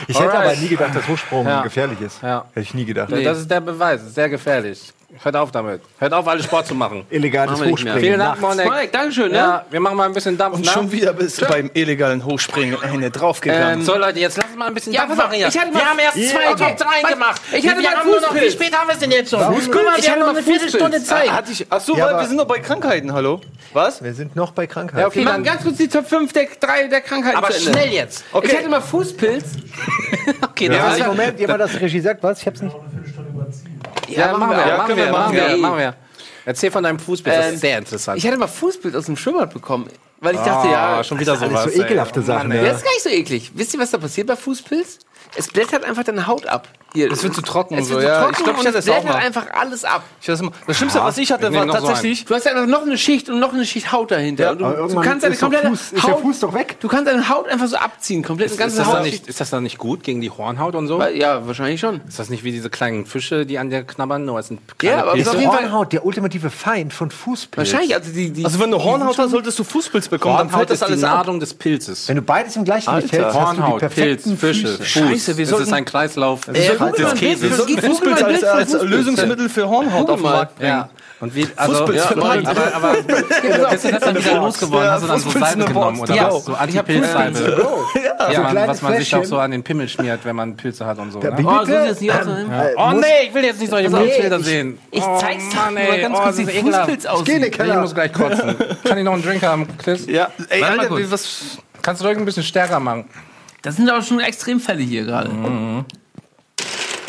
Ich hätte Alright. aber nie gedacht, dass Hochsprung Ja. gefährlich ist. Ja. Hätte ich nie gedacht. Das ist der Beweis. Sehr gefährlich. Hört auf damit. Hört auf, alle Sport zu machen. Illegales Machen. Hochspringen. Vielen Dank. Monek. Monek, Dankeschön. Ne? Ja, wir machen mal ein bisschen Dampf. Und nach. schon wieder bist du beim illegalen Hochspringen eine draufgegangen. So, Leute, jetzt lassen wir mal ein bisschen Ja, Dampf machen hier. ich wir haben erst zwei Okay, Top 3 was- gemacht. ich hatte wir mal noch, wie Fußpilz. spät haben wir es denn jetzt schon? Guck mal, Ich wir hatte haben noch mal eine Viertelstunde Fußpilz. Zeit. Hatte ich, ach so, Ja, weil wir sind noch bei Krankheiten, hallo? Was? Wir sind noch bei Krankheit. Ja, okay, Wir machen ganz kurz die Top 5 der, drei der Krankheiten aber schnell jetzt. Okay. Ich hatte mal Fußpilz. Okay, Ja, das ist Moment, jemand das Regie sagt, was? Ich hab's nicht. Ja, machen wir, Ja, machen wir, machen wir, machen wir. Erzähl von deinem Fußbild, das Ähm, ist sehr interessant. Ich hatte mal Fußpilz aus dem Schwimmbad bekommen. Weil ich dachte, Ah, ja, schon wieder sowas. so ekelhafte Sachen, das ist gar nicht so eklig. Wisst ihr, was da passiert bei Fußpilz? Es blättert einfach deine Haut ab. Hier. Es wird zu trocken es und wird so, zu ja. trocken Ich glaube, ich hatte das auch blättert mal. einfach alles ab. Ich weiß immer, das Schlimmste, was ich hatte, war noch so tatsächlich. Du hast einfach noch eine Schicht und noch eine Schicht Haut dahinter. und du, du kannst deine ist komplette Fuß- ist der Haut, Fuß doch weg. Du kannst deine Haut einfach so abziehen, komplett Ist ganze das, dann Haut. nicht, ist das dann nicht gut gegen die Hornhaut und so? Ja, wahrscheinlich schon. Ist das nicht wie diese kleinen Fische, die an dir knabbern? Nur es sind Ja, aber ist auf jeden Fall Hornhaut, der ultimative Feind von Fußpilz. wahrscheinlich also die die Also wenn du Hornhaut hast, solltest du Fußpilz bekommen, dann Hornhaut fällt das ist die alles ab. Nahrung des Pilzes. Wenn du beides im gleichen hältst, hast du die Hornhaut, Pilz, Fische, Füße. Fuß. Scheiße, sollten- ist ein Kreislauf Äh, des Käses. Fußpilz ein als, als Fußpilz. Lösungsmittel für Hornhaut auf den. Markt bringen. Ja. Und wie, also, Fußpilz ja, Leute. aber, aber bist du das dann wieder losgeworden? Ja, Hast du dann so Salbe genommen oder ja. was? So Antipilzsalbe. Ja, So Mann, kleine was man sich auch so an den Pimmel schmiert, wenn man Pilze hat und so. Ja, Ne? Oh, so das nicht aus. Oh nee, ich will jetzt nicht solche Nee, Blutbilder ich- sehen. Ich oh, zeig's dir Mann, mal ganz oh, kurz, wie. Fußpilz aussieht. Ich muss gleich kotzen. Kann ich noch einen Drink haben, Chris? Ja, ey, Warte mal Alter, was. Kannst du ruhig ein bisschen stärker machen? Das sind aber schon Extremfälle hier gerade.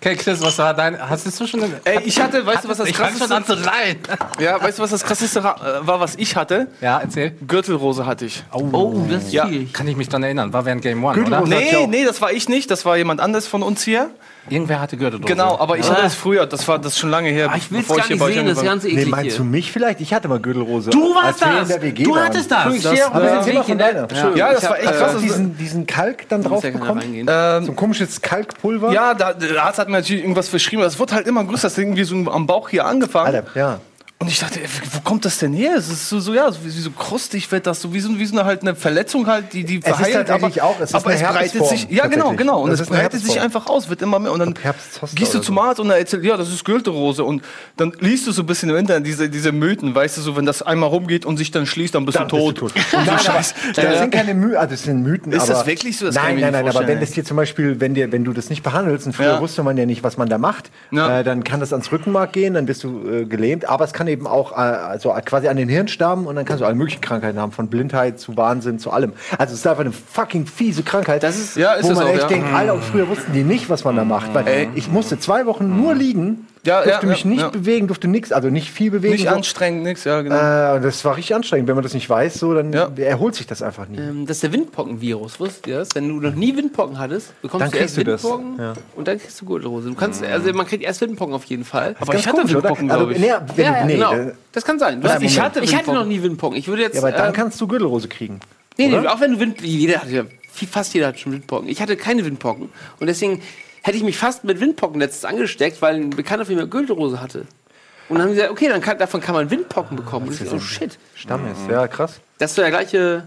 Okay, Chris, was war dein. Hast du schon eine. Ey, ich hatte, weißt du, was das ich fang schon an krasseste zu. Ja, weißt du, was das krasseste ra- äh, war, was ich hatte? Ja, erzähl. Gürtelrose hatte ich. Oh, das ist Ja. schwierig. Kann ich mich dann erinnern. War während Game One, oder? Gürtelrose. ja Nee, nee, das war ich nicht, das war jemand anderes von uns hier. Irgendwer hatte Gürteldose. Genau, aber ich hatte es früher, das war das schon lange her. Ah, ich will es gar nicht sehen, das ist ganz Nee, eklig meinst du mich vielleicht? Ich hatte mal Gürtelrose. Du warst das! in der WG Du waren. hattest das! Ich Das deiner. Schön. Ja, das war echt äh, krass. Diesen, Kalk dann drauf ja bekommen? So ein komisches Kalkpulver? ja, da, der Arzt hat mir natürlich irgendwas verschrieben. Das wurde halt immer größer. Das hat irgendwie so am Bauch hier angefangen. Alter, ja. Und ich dachte, ey, wo kommt das denn her? Es ist so, so ja, so wie, so krustig wird das, so wie so, wie so eine, halt eine Verletzung halt, die, die verheilt, tatsächlich aber, auch- es ist aber es breitet sich, ja genau, genau, und es breitet sich einfach aus, wird immer mehr und dann gehst du oder zum. Arzt und er erzählt, ja, das ist Gürtelrose und dann liest du so ein bisschen im Internet diese, diese Mythen, weißt du, so wenn das einmal rumgeht und sich dann schließt, dann bist Dann du bist tot. du tot. Nein, aber das sind keine Mythen, also das sind Mythen. Ist das wirklich so? Das nein, nein, nein, aber wenn das dir zum Beispiel, wenn, dir, wenn du das nicht behandelst, und früher wusste man ja nicht, was man da macht, äh, dann kann das ans Rückenmark gehen, dann bist du äh, gelähmt, aber es kann eben auch äh, also quasi an den Hirnstammen und dann kannst du alle möglichen Krankheiten haben, von Blindheit zu Wahnsinn zu allem. Also es ist einfach eine fucking fiese Krankheit, Das ist- Ja, ist wo man auch, echt ja. denkt, Alter, und früher wussten die nicht, was man da macht. Weil ich musste zwei Wochen nur liegen, Ja, durfte ja, mich ja, nicht ja. bewegen, durfte nichts, also nicht viel bewegen. Nicht anstrengend, nix, ja, genau. Äh, und das war richtig anstrengend. Wenn man das nicht weiß, so, dann Ja. erholt sich das einfach nie. Ähm, Das ist der Windpockenvirus, wusstet ihr das? Wenn du noch nie Windpocken hattest, bekommst Dann du erst kriegst du das, Windpocken ja. und dann kriegst du Gurtelrose. Du kannst, also man kriegt erst Windpocken auf jeden Fall. aber ich hatte Windpocken, also, glaube ich. nee, wenn ja, nee, genau. äh, Das kann sein. Nein, ich, hatte, ich hatte noch nie Windpocken. Ich würde jetzt. ja, aber dann ähm, kannst du Gürtelrose kriegen. Nee, nee, auch wenn du Wind. Jeder hat ja, fast jeder hat schon Windpocken. Ich hatte keine Windpocken. Und deswegen hätte ich mich fast mit Windpocken letztens angesteckt, weil ein Bekannter von mir Gürtelrose hatte. Und dann haben sie gesagt, okay, dann kann, davon kann man Windpocken bekommen. Und ich so, oh shit. Stamm ist, ja, krass. Das ist so der gleiche,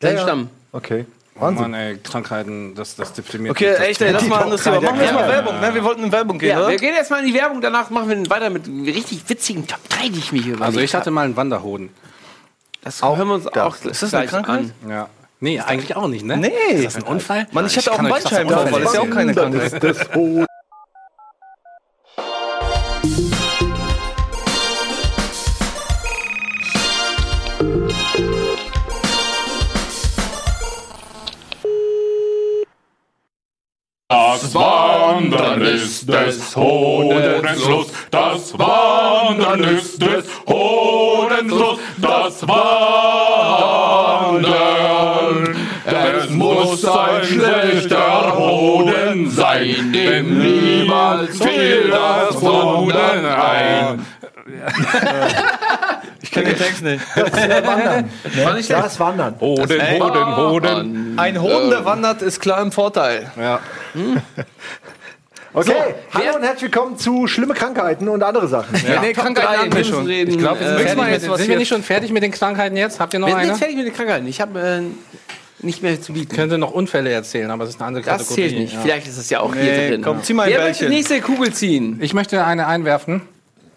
gleiche Stamm. Okay. Oh Wahnsinn. Mann, ey, Krankheiten, das, das deprimiert Okay, mich. Echt, ey, lass mal an das Thema. Machen wir erstmal Ja. Werbung, ne? Wir wollten in Werbung gehen, Ja, oder? wir gehen jetzt mal in die Werbung, danach machen wir weiter mit richtig witzigen Top 3, die ich mir hier Also ich hatte mal einen Wanderhoden. Das hören wir uns auch Ist das eine gleich Krankheit? an. Ja. Nee, eigentlich auch nicht, ne? Nee. Ist das ein Unfall? Mann, ich hatte auch einen Bandscheibenvorfall, das ist ja auch keine. Krankheit. Ist des Hodens Lust, das Wandern ist des Hodens Lust, das Wandern. Es muss ein schlechter Hoden sein, dem niemals fiel das Hoden ein. Ich kenne den Text nicht. Wandern. War nicht Ja, das Wandern. Hoden. Hoden, Hoden. Ein Hoden, der wandert, ist klar im Vorteil. Ja. Okay, hallo und herzlich willkommen zu schlimme Krankheiten und andere Sachen. Ja. Nee, Top Krankheiten hatten wir schon. Reden, Ich glaube, wir sind, äh, jetzt sind wir hier- nicht schon fertig mit den Krankheiten jetzt? Habt ihr noch wir sind eine? jetzt fertig mit den Krankheiten. Ich habe äh, nicht mehr zu bieten. könnte noch Unfälle erzählen, aber es ist eine andere Das Kategorie. zählt nicht. Ja. Vielleicht ist das ja auch hier Nee, drin. komm, zieh mal ein Wer möchte die nächste Kugel ziehen? Ich möchte eine einwerfen.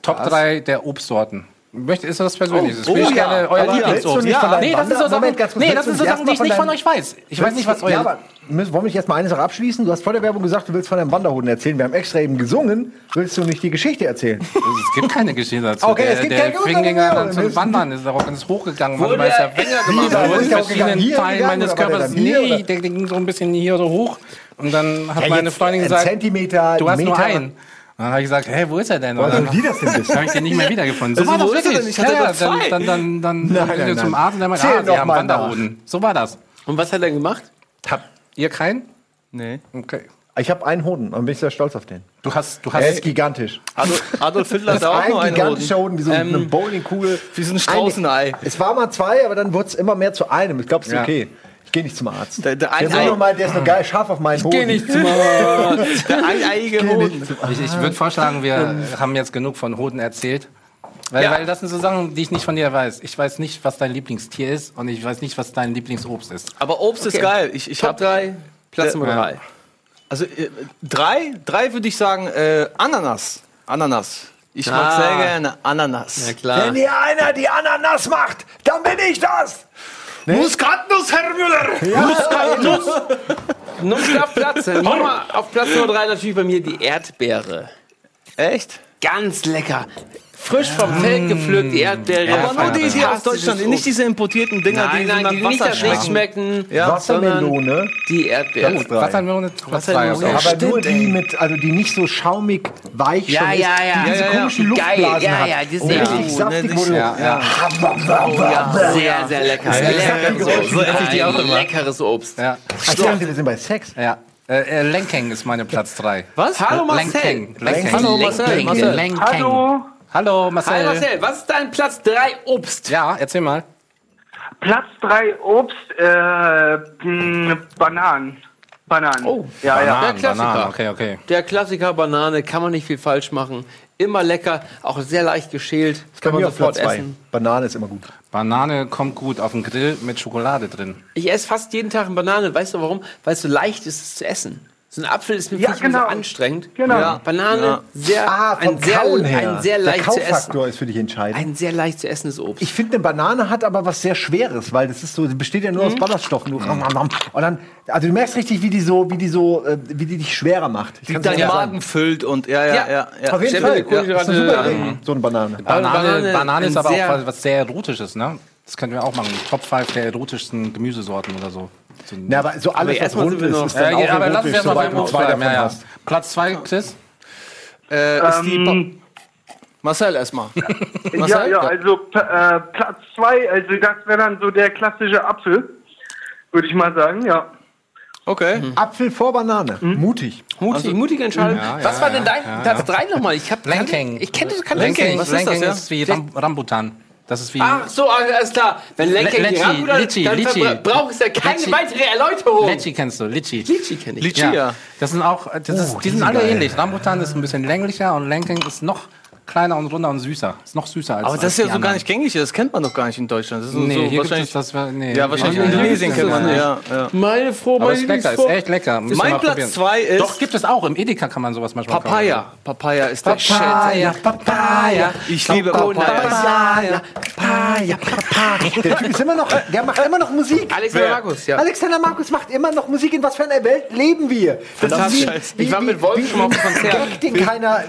Top 3 der Obstsorten. Möchte, ist das Persönliches? Oh, Will ich oh ja. gerne euer nicht von deinem Nee, das sind so Sachen, Moment, ganz kurz, nee, das sind so Sachen, die ich mal nicht von euch weiß. Ich weiß nicht, was euer... Ja, aber müssen, wollen wir nicht erstmal eine Sache abschließen? Du hast vor der Werbung gesagt, du willst von deinem Wanderhoden erzählen. Wir haben extra eben gesungen. Willst du nicht die Geschichte erzählen? es gibt keine Geschichte dazu. Okay, der es gibt der keine fing Geschichte. dann zum Wandern, ist darauf ganz hochgegangen. Wurde Manchmal ist er er weg. enger Wie, gemacht? ist in verschiedenen Teilen meines Körpers. Nee, der ging so ein bisschen hier so hoch. Und dann hat meine jetzt Freundin gesagt, Zentimeter, du hast nur einen. Dann habe ich gesagt, hey, wo ist er denn? Dann soll die das denn wissen? habe ich den nicht mehr wiedergefunden. So Also, war das wo ist er wirklich. denn? Ich hatte ja, ja, dann, dann, dann, dann Nein, zum. Arzt und der meinte, ah, sie haben Wanderhoden. So war das. Und was hat er gemacht? Habt ihr keinen? Nee. Okay. Ich habe einen Hoden und bin ich sehr stolz auf den. Du hast, du Er ist hast, gigantisch. Adolf, Adolf Hitler Das hat ist auch nur ein einen gigantischer Hoden. Hoden, wie so eine Bowlingkugel. Wie so ein Straußenei. Es war mal zwei, aber dann wurde es immer mehr zu einem. Ich glaube, es ist Ja. okay. Ich gehe nicht zum Arzt. Der, der, Der, noch mal, der ist noch geil scharf auf meinen Hoden. Geh nicht zum Arzt. der eineiige Hoden. ich, ich würde vorschlagen, wir haben jetzt genug von Hoden erzählt. Weil, Ja. weil das sind so Sachen, die ich nicht von dir weiß. Ich weiß nicht, was dein Lieblingstier ist und ich weiß nicht, was dein Lieblingsobst ist. Aber Obst ist Okay. geil. Ich, ich Top hab, 3, Platz Nummer. 3. also äh, drei, drei würde ich sagen, äh, Ananas. Ananas. Ich mag Ah. sehr gerne Ananas. Ja klar. Wenn hier einer die Ananas macht, dann bin ich das. Muskatnuss, Herr Müller! Muskatnuss. Nummer auf Platz. Nummer auf Platz Nummer 3 natürlich bei mir die Erdbeere. Echt? Ganz lecker. Frisch vom Feld gepflückt, Erdbeere. Aber nur die hier aus Deutschland, nicht diese importierten Dinger, Nein, die nein, die nicht Wasser nach nichts schmecken. schmecken, Ja, Wassermelone. die. Platz drei. Wassermelone, Platz. Wassermelone. Okay. Aber nur stimmt, die mit, also die nicht so schaumig weich Ja, schon ist, ja, ja. die diese Ja, ja, komischen ja. Geil, Luftblasen ja, hat. ja, die sind- richtig Ja. saftig, Ja, wo du, ja, ja. Sehr, sehr lecker. Leckeres Obst. So esse ich die auch Ein immer. Leckeres Obst. Ja. Ich dachte, wir sind bei Sex. Ja. Äh, äh, Lenkeng ist meine Platz 3. Was? Hallo Marcel. Lenkeng. Lenkeng. Hallo, Marcel, Lenkeng. Marcel. Lenkeng. Hallo, Hallo Marcel. Hi Marcel, was ist dein Platz 3 Obst? Ja, erzähl mal. Platz 3 Obst, äh, mh, Bananen. Bananen. Oh, ja, ja. Bananen, Klassiker. Bananen, okay, okay. Der Klassiker Banane, kann man nicht viel falsch machen. Immer lecker, auch sehr leicht geschält. Bei Kann man sofort essen. Banane ist immer gut. Banane kommt gut auf den Grill mit Schokolade drin. Ich esse fast jeden Tag eine Banane. Weißt du warum? Weil es so leicht ist, es zu essen. So ein Apfel ist mir Ja, genau. anstrengend. Genau. Ja. Banane, Ja. sehr, Ah, vom ein, sehr, ein sehr Der leicht zu essen. Kaufaktor ist für dich entscheidend. Ein sehr leicht zu essendes Obst. Ich finde, eine Banane hat aber was sehr Schweres, weil das ist so, besteht ja nur aus Ballaststoffen. Nur ram. Und dann, also du merkst richtig, wie die so, wie die so, äh, wie die dich schwerer macht. Ich Die deinen. Magen füllt und ja, ja, Ja. ja. ja. Auf jeden Fall. Kohlenhydrate das ist eine super. Idee, so eine Banane. Banane, Banane, Banane, ist aber auch was sehr Erotisches, ne? Das können wir auch machen. Top 5 der erotischsten Gemüsesorten oder so. so Ja, aber so alles, was erstmal rund ist, noch- ist dann äh, auch ja, aber lass uns mal beim Obst zwei bleiben. davon Ja, ja. hast. Platz 2, Chris? Äh, ist die pa Ähm, Marcel erstmal. ja, ja, also äh, Platz 2, also das wäre dann so der klassische Apfel, würde ich mal sagen, ja. Okay. Apfel vor Banane. Mutig. Mutig, mutige Entscheidung. Ja, was ja, war denn ja, dein ja, Platz 3 nochmal? Ich hab Lenkeng. Ich kenne das, kann Lenking. Was ist das, Lenking ja? ist wie Ram Rambutan. Das ist wie Ach so, alles klar. Wenn Lenking Litschi, die Rambutan, Litschi, dann verbra- braucht es ja keine Litschi. weitere Erläuterung. Litchi kennst du, Litchi. Litschi kenne ich. Litchi, ja. Das sind auch, das ist, die sind alle ähnlich. Rambutan ist ein bisschen länglicher und Lenking ist noch kleiner und runder und süßer. Ist noch süßer als Aber als das ist ja so gar anderen. nicht gängig. Das kennt man doch gar nicht in Deutschland. Das ist Nee, so hier wahrscheinlich. es das, nee. ja, wahrscheinlich in Indonesien kennt man. das Ja, ja. Meine Frau, Aber meine es ist lecker, ist echt lecker. Müsst ihr Mein Platz probieren. 2 ist Doch, gibt es auch. Im Edeka kann man sowas manchmal Papaya. Papaya ist der Papaya, Papaya. Ich liebe Coconut. Papaya. Papaya, Papaya. Der Typ ist immer noch, der macht immer noch Musik. Alexander Markus, ja. Alexander Markus macht immer noch Musik. In was für einer Welt leben wir? Das ist wie- Ich war wie- mit Wolf wie- schon mal auf dem Konzert. Gag, den keiner,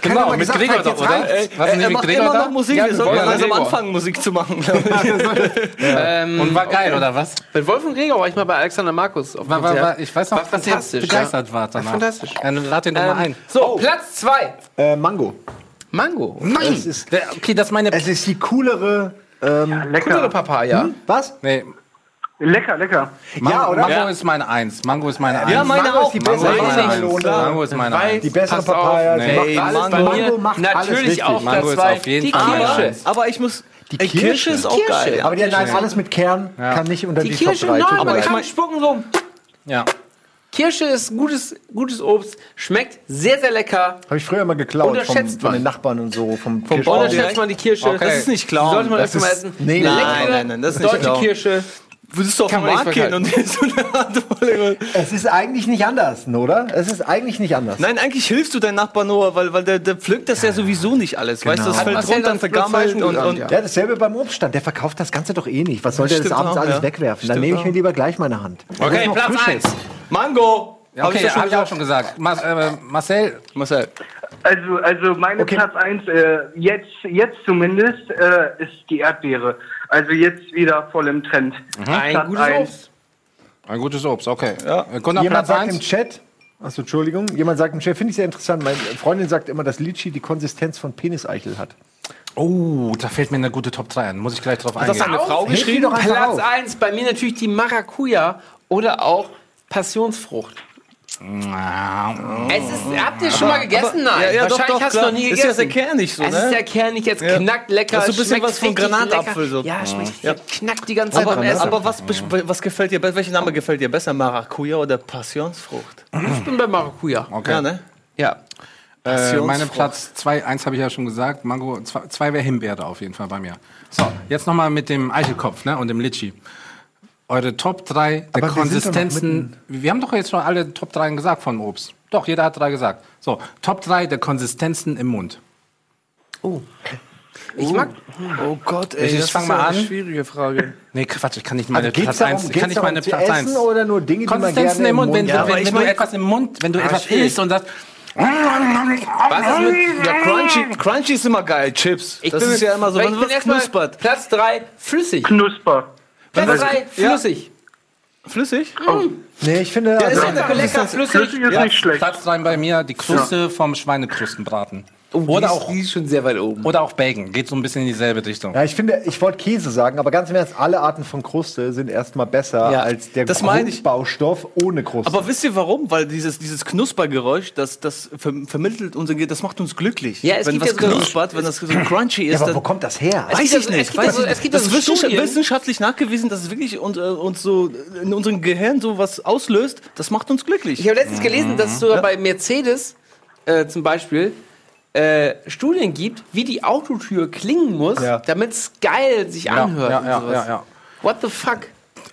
genau, mit gesagt Gregor doch, oder? Ey, was Er, nicht er mit macht Gregor immer da? noch Musik. Ja, Wir sollten langsam anfangen, Musik zu machen. ich. Ähm, Und war geil, oder was? Mit Wolf und Gregor war ich mal bei Alexander Markus auf dem War, war, war, ich weiß noch, War fantastisch, begeistert ja. wart danach. fantastisch. Dann lad den doch mal Ähm, ein. so, Platz 2. Äh, Mango. Mango. Nein! Es ist, Okay, das ist meine... es ist die coolere, ähm, Coolere Lecker, Papaya. was? Nee, lecker, lecker. Mango, Ja, oder? Mango Ja. ist meine Eins. Mango ist meine Eins. Ja, meine Mango auch. ist die Mango bessere ist meine. Eins. Mango ist meine Eins. Die bessere. Papaya. Nee, macht alles Mango Mango macht alles Natürlich richtig. auch Mango ist 2. auf jeden Die Fall meine Kirsche. Eins. Aber ich muss. Die Ey, Kirsche. Kirsche ist auch Kirsche. geil. Aber die, nein, alles mit Kern kann nicht unter Die die, Kirsche, Top 3 nein, tun. man Aber ich kann mein- spucken so. Ja. Kirsche ist gutes, gutes Obst, schmeckt sehr, sehr lecker. Habe ich früher mal geklaut vom, Unterschätzt von man. den Nachbarn und so. Vom, Vom. Unterschätzt man die Kirsche. Okay. Das ist nicht klauen. Sollte man Das öfter mal essen. nee, nein, nein, nein, das ist nicht deutsche. Kirsche. Würdest du auf den Markt gehen und so eine Handvoll. Es ist eigentlich nicht anders, oder? Es ist eigentlich nicht anders. Nein, eigentlich hilfst du deinem Nachbar nur, weil, weil der, der pflückt das ja sowieso nicht alles. Weißt du, das Hat fällt Marcel runter, dann vergammelt und, gesagt, und ja. Ja, dasselbe beim Obststand. Der verkauft das Ganze doch eh nicht. Was soll der das abends auch, alles ja. wegwerfen? Dann Stimmt nehme ich mir lieber gleich meine Hand. Okay, Platz frisch 1. ist. Mango. Ja, Hab okay, ich doch schon habe ich auch schon gesagt. Mas, äh, Marcel, Marcel. Also, also meine Okay. Platz 1, äh, jetzt, jetzt zumindest, äh, ist die Erdbeere. Also jetzt wieder voll im Trend. Ein Platz gutes eins. Obst. ein gutes Obst, okay. Ja. Gunnar, Jemand Platz sagt im 1. Chat, achso, Entschuldigung, jemand sagt im Chat, finde ich sehr interessant, meine Freundin sagt immer, dass Litchi die Konsistenz von Peniseichel hat. Oh, da fällt mir eine gute Top 3 an. Muss ich gleich drauf Das hat eingehen. eine Frau geschrieben. Platz auf. 1 bei mir natürlich die Maracuja oder auch Passionsfrucht. Es ist, habt ihr schon mal gegessen? Nein, ja, ja, doch, wahrscheinlich doch, hast du noch nie Ist ja gegessen. sehr kernig so, Es ne? ist sehr kernig, jetzt Ja. knackt lecker. Ist so ein bisschen was von Granatapfel lecker. so. Ja, schmeckt Ja. knackt die ganze Zeit Aber, beim Essen. aber was, was gefällt dir besser? Welcher Name gefällt dir besser? Maracuja oder Passionsfrucht? ich bin bei Maracuja. Okay. Ja, ne? Ja. Äh, meine. Platz 2, 1 habe ich ja schon gesagt. Mango, 2 wäre Himbeere auf jeden Fall bei mir. So, jetzt nochmal mit dem Eichelkopf ne, und dem Litschi. Eure Top 3 der Aber wir Konsistenzen. Wir haben doch jetzt schon alle Top 3 gesagt von Obst. Doch, jeder hat drei gesagt. So, Top 3 der Konsistenzen im Mund. Ich mag. Oh Gott, Ich- ich das fang ist mal ja eine an. schwierige Frage. Nee, Quatsch, ich kann nicht meine Also Platz darum, 1. geht's Kann nicht darum meine zu Platz essen 1. oder nur Dinge, die man Konsistenzen gerne im Mund, wenn, Ja, wenn, aber wenn, ich wenn du etwas im Mund, wenn du etwas schwierig. isst und sagst, Was ist mit. Ja, Crunchy, Crunchy ist immer geil, Chips. Ich das bin ist ja immer so, ich was erstmal knuspert. Platz 3 flüssig. Knusper. Platz 3 Ja. flüssig. Flüssig? Nee, ich finde. Der ist also, ja Lecker, Flüssig flüssig. ist nicht schlecht. Platz rein bei mir, die Kruste vom Schweinekrustenbraten. Oh, die Oder ist- auch- Die ist schon sehr weit oben. Oder auch Bacon. Geht so ein bisschen in dieselbe Richtung. ja, ich finde, ich wollte Käse sagen, aber ganz im Ernst, alle Arten von Kruste sind erstmal besser Ja, als der das meine ich. Grundbaustoff ohne Kruste. Aber wisst ihr warum? Weil dieses, dieses Knuspergeräusch, das, das ver vermittelt unser Ge- das macht uns glücklich. Ja, es wenn gibt was ja so- knuspert, wenn das so crunchy ist, ja, aber dann wo kommt das her? weiß ich so- nicht. es gibt weiß es das ist wissenschaftlich nachgewiesen, dass es wirklich und, äh, uns so in unserem Gehirn so was auslöst. Das macht uns glücklich. Ich habe letztens gelesen, dass es sogar bei Mercedes äh, zum Beispiel äh, Studien gibt, wie die Autotür klingen muss, Ja. damit es geil sich anhört. ja, ja, ja. What the fuck?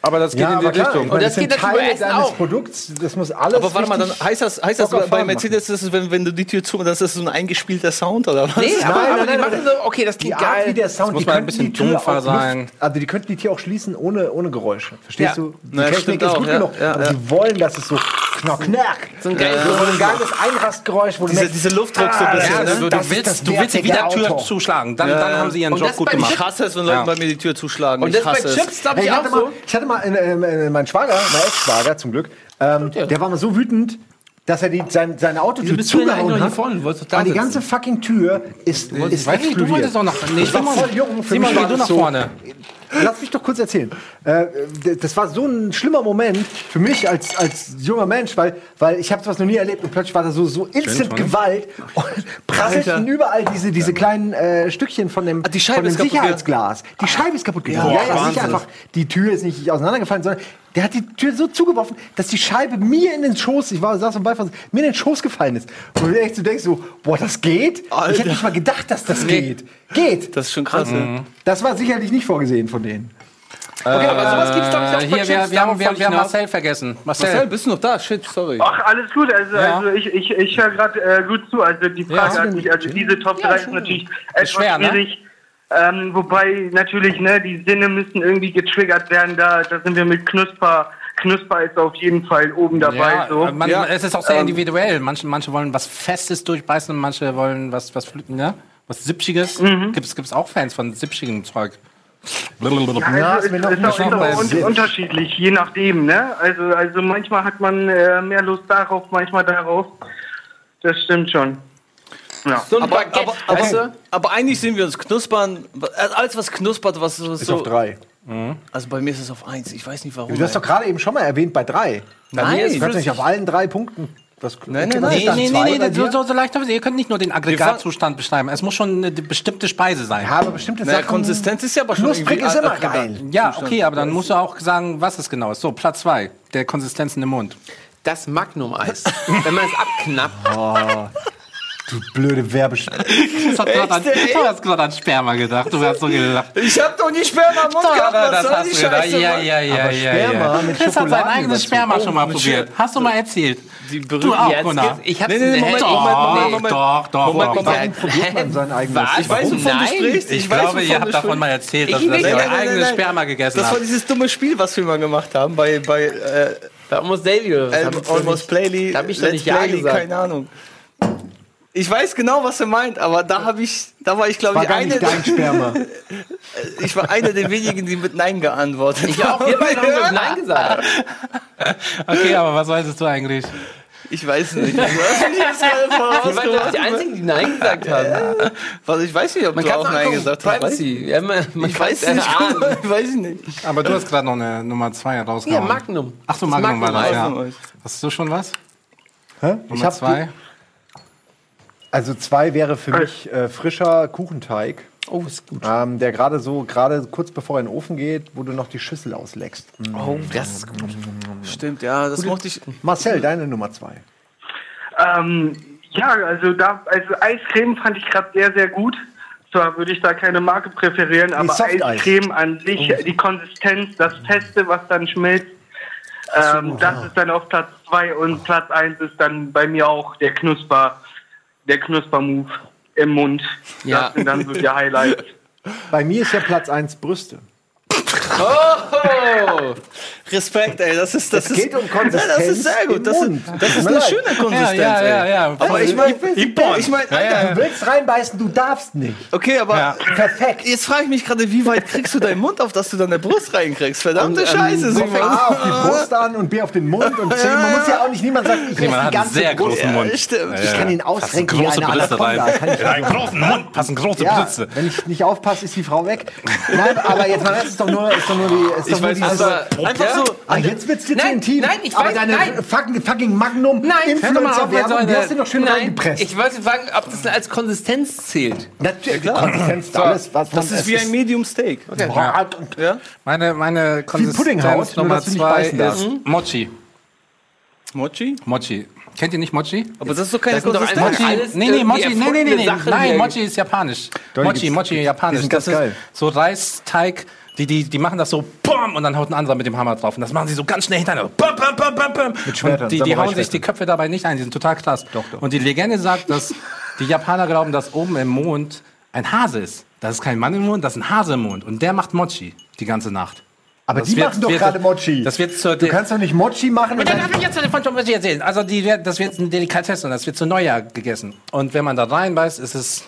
Aber das geht ja, in die aber Richtung. Und das das geht sind natürlich bei Teile Essen deines auch. Produkts, das muss alles aber warte mal, dann heißt das, heißt das bei Mercedes, ist es, wenn, wenn du die Tür zu, das ist so ein eingespielter Sound oder was? Nee, aber, nein, aber nein, die nein, machen so, okay, das Die klingt Art, wie geil. der Sound, muss die mal ein bisschen die Tür dumpfer auch sein. Also die könnten die Tür auch schließen ohne, ohne Geräusche. Verstehst Ja. du? Die Na, Technik stimmt ist auch, gut ja, genug. ja, aber ja. sie wollen, dass es so knack, knack. So ein geiles Einrastgeräusch, wo du Diese, diese Luftdruck so ein ah, bisschen. Das ne? du, das willst, das du willst die Wiedertür Auto. zuschlagen. Dann, haben sie ihren Job das gut gemacht. Ich hasse es, wenn Leute bei mir die Tür zuschlagen. Und ich das bei hasse es. Chips, glaube Hey, ich, ich, auch hatte mal, so. ich hatte mal äh, äh, mein Schwager, mein Ex-Schwager zum Glück, ähm, der war mal so wütend, dass er die, sein, seine Autotür bist du denn eigentlich zugehauen hat. vorne? Du da und die sitzen. ganze fucking Tür ist, ist Weiß nicht, du explodiert. wolltest doch noch. Nee, ich war voll jung, für mich war du nach so, vorne. Lass mich doch kurz erzählen. Äh, das war so ein schlimmer Moment für mich als, als junger Mensch, weil, weil ich habe sowas noch nie erlebt und plötzlich war da so, so instant. Gewalt und prasselten überall diese, diese kleinen äh, Stückchen von dem, die Scheibe von dem ist kaputt Sicherheitsglas. Die Scheibe ist kaputt gegangen. Ja, Ja, sicher einfach, die Tür ist nicht auseinandergefallen, sondern der hat die Tür so zugeworfen, dass die Scheibe mir in den Schoß, ich war, saß am Beifahrer, mir in den Schoß gefallen ist. Und du echt so denkst so, boah, das geht? Ich Alter. hätte nicht mal gedacht, dass das geht. Geht. Das ist schon krass. ne? Das war sicherlich nicht vorgesehen von denen. Okay, aber sowas gibt's doch nicht Äh, auch bei hier, Chips. wir, wir haben, wir, wir haben ich. Marcel vergessen. Marcel, Marcel, bist du noch da? Shit, sorry. Ach, alles gut. Also, Ja. also ich, ich, ich höre gerade äh, gut zu. Also die Frage Ja. an mich, also diese Top 3 ist natürlich etwas schwer, ne? Ähm, wobei natürlich, ne, die Sinne müssen irgendwie getriggert werden. Da, da sind wir mit Knusper. Knusper ist auf jeden Fall oben dabei. ja, so. man, Ja. es ist auch sehr Ähm, individuell. Manche, manche wollen was Festes durchbeißen und manche wollen was, was, ne? was Sipschiges. Gibt es auch Fans von sipschigem Zeug? Ja, Also ist es ist auch, nicht ist auch unterschiedlich, je nachdem. Ne? Also, also manchmal hat man äh, mehr Lust darauf, manchmal darauf. Das stimmt schon. Ja. So ein Aber, Baguette, aber, aber, weißt du? aber eigentlich sind wir uns knuspern. Alles, was knuspert, was was Ist so. auf drei. Also bei mir ist es auf eins. Ich weiß nicht warum. Du hast doch gerade eben schon mal erwähnt bei drei. Nein, Du kannst nicht auf allen drei Punkten. Das, Nein, nein, was nein. nee, bei nee so, so, so leicht. Ihr könnt nicht nur den Aggregatzustand beschreiben. Es muss schon eine bestimmte Speise sein. Ja, aber bestimmte naja, Sachen. Konsistenz ist ja aber schon Knusprig ist immer geil. Ja, okay, aber dann musst du auch sagen, was es genau ist. So, Platz zwei, der Konsistenzen im Mund. Das Magnum-Eis. Wenn man es abknappt. Du blöde Werbesch... Du hast gerade an, hast Sperma gedacht. Du hast so gelacht. Ich hab doch nicht Sperma im Mund gehabt. Was das hast du gedacht. Scheiße? Ja, ja, ja, Aber ja, Sperma ja. mit Chris hat sein eigenes. Sperma schon mal mit probiert. Hast du mal erzählt? Die Du auch, Jetzt Gunnar. ich hab's Nee, nee, der Moment. Moment, Moment, Doch, Moment. doch, doch, Moment, doch. Moment. Probiert man sein eigenes? Ich weiß, wovon Nein. du sprichst. Ich, glaube, ihr habt davon mal erzählt, dass, ihr euer eigenes. Sperma gegessen Das war habt. dieses dumme Spiel, was wir mal gemacht haben bei, bei äh, Bei Almost Daily oder was? Doch Almost Playly. Da hab ich doch Let's nicht Ja gesagt. keine Ahnung. Ich weiß genau, was er meint, aber da habe ich, da war ich glaube ich eine, dein Sperma. ich war einer der wenigen, die mit Nein geantwortet Ich auch. Wir haben mit Nein gesagt. Okay, aber was wolltest du eigentlich? Ich weiß nicht. Du gerade Wir waren doch die. Einzigen, die Nein gesagt haben. Was, ich weiß nicht, ob Man du auch Nein gesagt hast. Privacy. Ja, man, man Ich weiß nicht, ich weiß nicht. Aber du hast gerade noch eine Nummer zwei Ja, rausgehauen. Magnum. Ach so, Das Magnum war das, ja. Magnum. Hast du schon was? Hä? Ich Nummer hab zwei? Also zwei wäre für mich äh, frischer Kuchenteig, Oh, ist gut. ähm, der gerade so, gerade kurz bevor er in den Ofen geht, wo du noch die Schüssel ausleckst. Oh, das ist gut. Stimmt, ja, das mochte ich. Marcel, deine Nummer zwei. Ähm, ja, also da, also Eiscreme fand ich gerade sehr, sehr gut. Zwar würde ich da keine Marke präferieren, aber. Eiscreme an sich, die Konsistenz, das Feste, was dann schmilzt, ähm, das ist dann auf Platz zwei und Platz eins ist dann bei mir auch der Knusper, der Knusper-Move im Mund. Ja. Das sind dann so die Highlights. Bei mir ist ja Platz eins Brüste. Oh! Respekt, ey. Das ist, das Es ist, geht um Konsistenz Ja, das ist sehr gut. im Das ist, Mund. das ist eine schöne Konsistenz. Ja, ja, ey. ja, ja. Aber ich meine, Ippon. ich meine, Alter, Du willst reinbeißen, du darfst nicht. okay, aber Ja. Perfekt. jetzt frage ich mich gerade, wie weit kriegst du deinen Mund auf, dass du dann der Brust reinkriegst? Verdammte Und, ähm, Scheiße, so Simon. A auf die Brust an und B auf den Mund und C. Man muss ja auch nicht, niemand sagt, ich esse die ganze sehr Brust. großen Mund. stimmt. Ich kann ihn ausrenken wie große eine. Anaconda. Ich In einen großen Mund passen große Ja, Blitze. wenn ich nicht aufpasse, ist die Frau weg. Nein, aber jetzt mal, es ist doch nur, ist doch nur die, ist doch nur weiß, dieses, aber- Einfach Ja. so. Ah, jetzt wird's zu Nein, intim. nein, ich aber weiß- deine nein. fucking, fucking Magnum Nein, mit so Influencer-Werbung, die hast du doch schön Nein, reingepresst. Ich wollte fragen, ob das als Konsistenz zählt. Natürlich, Konsistenz, alles, was Das ist wie ein Medium Steak. Und- Ja? Meine, meine Konsistenz nur Nummer zwei ist Mochi. Mochi? Mochi. Kennt ihr nicht Mochi? Aber das ist doch keine Das Konsistenz. Mochi, alles nee, nee, Mochi, nee, nee, nee, nee, nein, Mochi ist japanisch. Doch, Mochi, Mochi japanisch. sind das ganz geil. ist so Reisteig, die, die, die machen das so, BAM, und dann haut ein anderer mit dem Hammer drauf. Und das machen sie so ganz schnell hintereinander. Bam, bam, bam, bam, bam. Mit Schwertern, und die, die hauen sich die Köpfe dabei nicht ein, die sind total krass. Doch, doch. Und die Legende sagt, dass die Japaner glauben, dass oben im Mond ein Hase ist. Das ist kein Mann im Mond, das ist ein Hase im Mond. Und der macht Mochi die ganze Nacht. Aber Das die wird- machen doch gerade Mochi. Das wird zur du kannst doch nicht Mochi machen und dann darf ich jetzt von Mochi erzählen. Also die, das wird ein Delikatesse und das wird zu Neujahr gegessen. Und wenn man da reinbeißt, ist es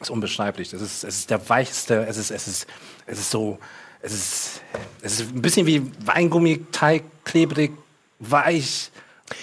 ist unbeschreiblich. Es ist, es ist der weichste, es ist, es ist, es ist so, es ist, es ist ein bisschen wie Weingummi-Teig, klebrig, weich.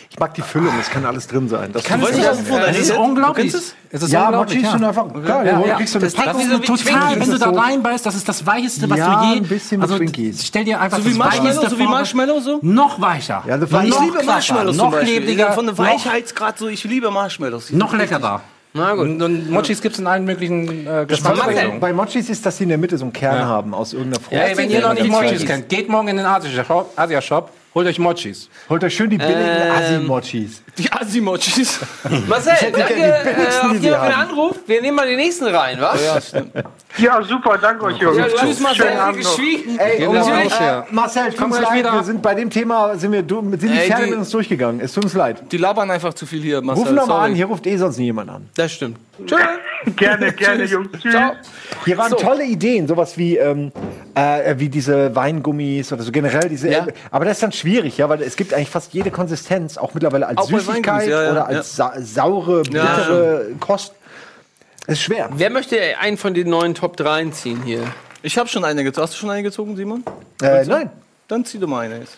Ich mag die Füllung, es kann alles drin sein. Das Kann es nicht, nicht, was es es ist Du unglaublich. kennst Es ist ja, unglaublich, ist schon einfach, klar, Ja, du ja. kriegst so eine Das Packung. wie so Total, Twinkies. wenn du da reinbeißt, das ist das Weicheste, was Ja, du je... ein bisschen also, Twinkies. Stell dir einfach So wie das Marshmallow, so wie. Marshmallow so? Noch weicher. Ja, das noch ich liebe Marshmallows noch klebriger, Von der Weichheitsgrad so, ich liebe Marshmallows. noch leckerer. Na gut. Und, und Mochis gibt es in allen möglichen äh, Geschmacksrichtungen. bei Mochis ist, dass sie in der Mitte so einen Kern haben aus irgendeiner Frucht. Ey, wenn ihr noch nicht Mochis kennt, geht morgen in den Asia-Shop, Asia-Shop, holt euch Mochis. Holt euch schön die billigen Ähm, Assi-Mochis. Die Asimochis. Marcel, danke äh, auf sie für den. Anruf. Wir nehmen mal den nächsten rein, was? Ja, super, danke euch, Jungs. Ja, du hast Schönen Abend geschwiegen. Ey, und, wir äh. Marcel, tut Komm uns leid, wieder. wir sind bei dem Thema, sind wir du, sind die Pferde mit uns durchgegangen. Es tut uns leid. Die labern einfach zu viel hier, Marcel. Rufen doch mal sorry. an, hier ruft eh sonst nie jemand an. Das stimmt. Gerne, gerne, Jungs. Tschüss. Ciao. Hier waren tolle Ideen, sowas wie, ähm, äh, wie diese Weingummis oder so generell diese. Ja. Äh, aber das ist dann schwierig, ja, weil es gibt eigentlich fast jede Konsistenz, auch mittlerweile als Auch Süßigkeit ja, ja, oder als sa saure, bittere Kost. Es ist schwer. Wer möchte einen von den neuen Top 3 ziehen hier? Ich habe schon eine gezogen. Hast du schon eine gezogen, Simon? Äh, nein. Dann zieh du mal eine jetzt.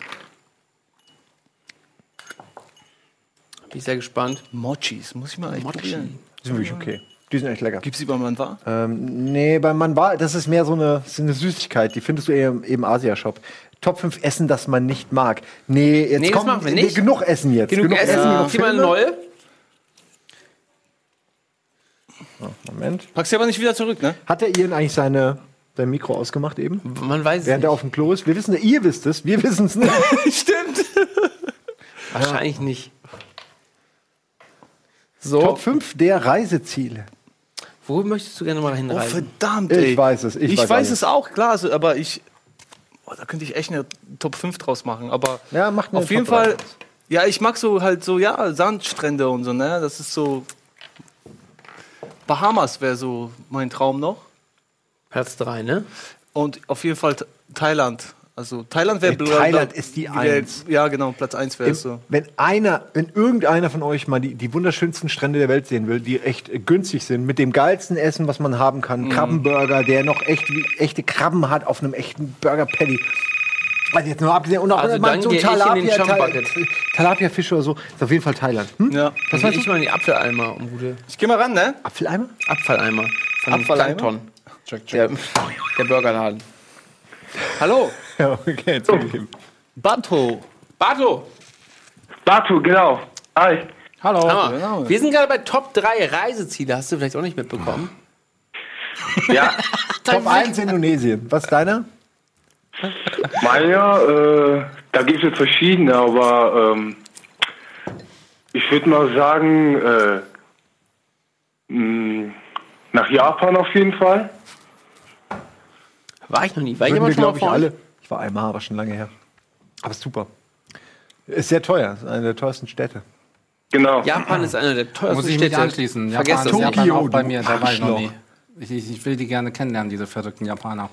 Bin ich sehr gespannt. Mochis, muss ich mal echt probieren. Die sind wirklich okay. Die sind echt lecker. Gibt's die bei Man war? Ähm, nee, beim Mann war, das ist mehr so eine, so eine Süßigkeit. Die findest du eher im, im Asia-Shop. Top 5 Essen, das man nicht mag. Nee, jetzt Nee, das kommt machen wir nee, nicht. genug Essen jetzt. Genug, Essen, genug zieh mal eine. Moment. Packst du aber nicht wieder zurück, ne? Hat der Ian eigentlich seine, sein Mikro ausgemacht eben? Man weiß es Während er nicht. auf dem Klo ist? Wir wissen, ihr wisst es, wir wissen es nicht. Stimmt. Wahrscheinlich nicht. So, Top 5 der Reiseziele. wo möchtest du gerne mal Oh, hinreisen? verdammt, Ich ey. weiß es, ich Ich, weiß weiß, es auch, klar, aber ich. Oh, da könnte ich echt eine Top 5 draus machen. Aber Ja, macht auf jeden Top Fall. Ja, ich mag so halt so, ja, Sandstrände und so, ne? Das ist so. Bahamas wäre so mein Traum noch. Platz 3, ne? Und auf jeden Fall Th- Thailand. Also Thailand wäre Ey, Thailand ist die wär- Eins. Ja, genau, Platz 1 wäre es so. Wenn einer, wenn irgendeiner von euch mal die, die wunderschönsten Strände der Welt sehen will, die echt äh, günstig sind, mit dem geilsten Essen, was man haben kann, Mhm. Krabbenburger, der noch echt wie, echte Krabben hat auf einem echten Burger Patty. Also jetzt nur abgesehen und auch Also mal dann so Talapia. Talapia-Fisch oder so, ist auf jeden Fall Thailand. Hm? Ja. Das weiß ich mal in die Apfeleimer um gute Ich geh mal ran, ne? Apfeleimer? Abfalleimer. Von Abfalleimer? Plankton. Der, der Burgerladen. Hallo, Ja, okay, zugegeben. Bato. Bato. Batu, genau. Hi. Hallo. Hammer. genau. Wir sind gerade bei Top 3 Reiseziele. Hast du vielleicht auch nicht mitbekommen? Ja, Top 1 Indonesien. Was ist deiner? Maya, äh, da gibt es verschiedene, aber ähm, ich würde mal sagen, äh, mh, nach Japan auf jeden Fall. War ich noch nie. War ich aber wir, schon mal vor alle. War einmal, aber schon lange her. Aber ist super. Ist sehr teuer. Ist eine der teuersten Städte. Genau. Japan ist eine der teuersten Muss ich Städte. mich anschließen. Vergesst Japan das ist. Japan Tokio, auch bei mir, da war ich noch nie. Ich, ich, ich will die gerne kennenlernen, diese verrückten Japaner.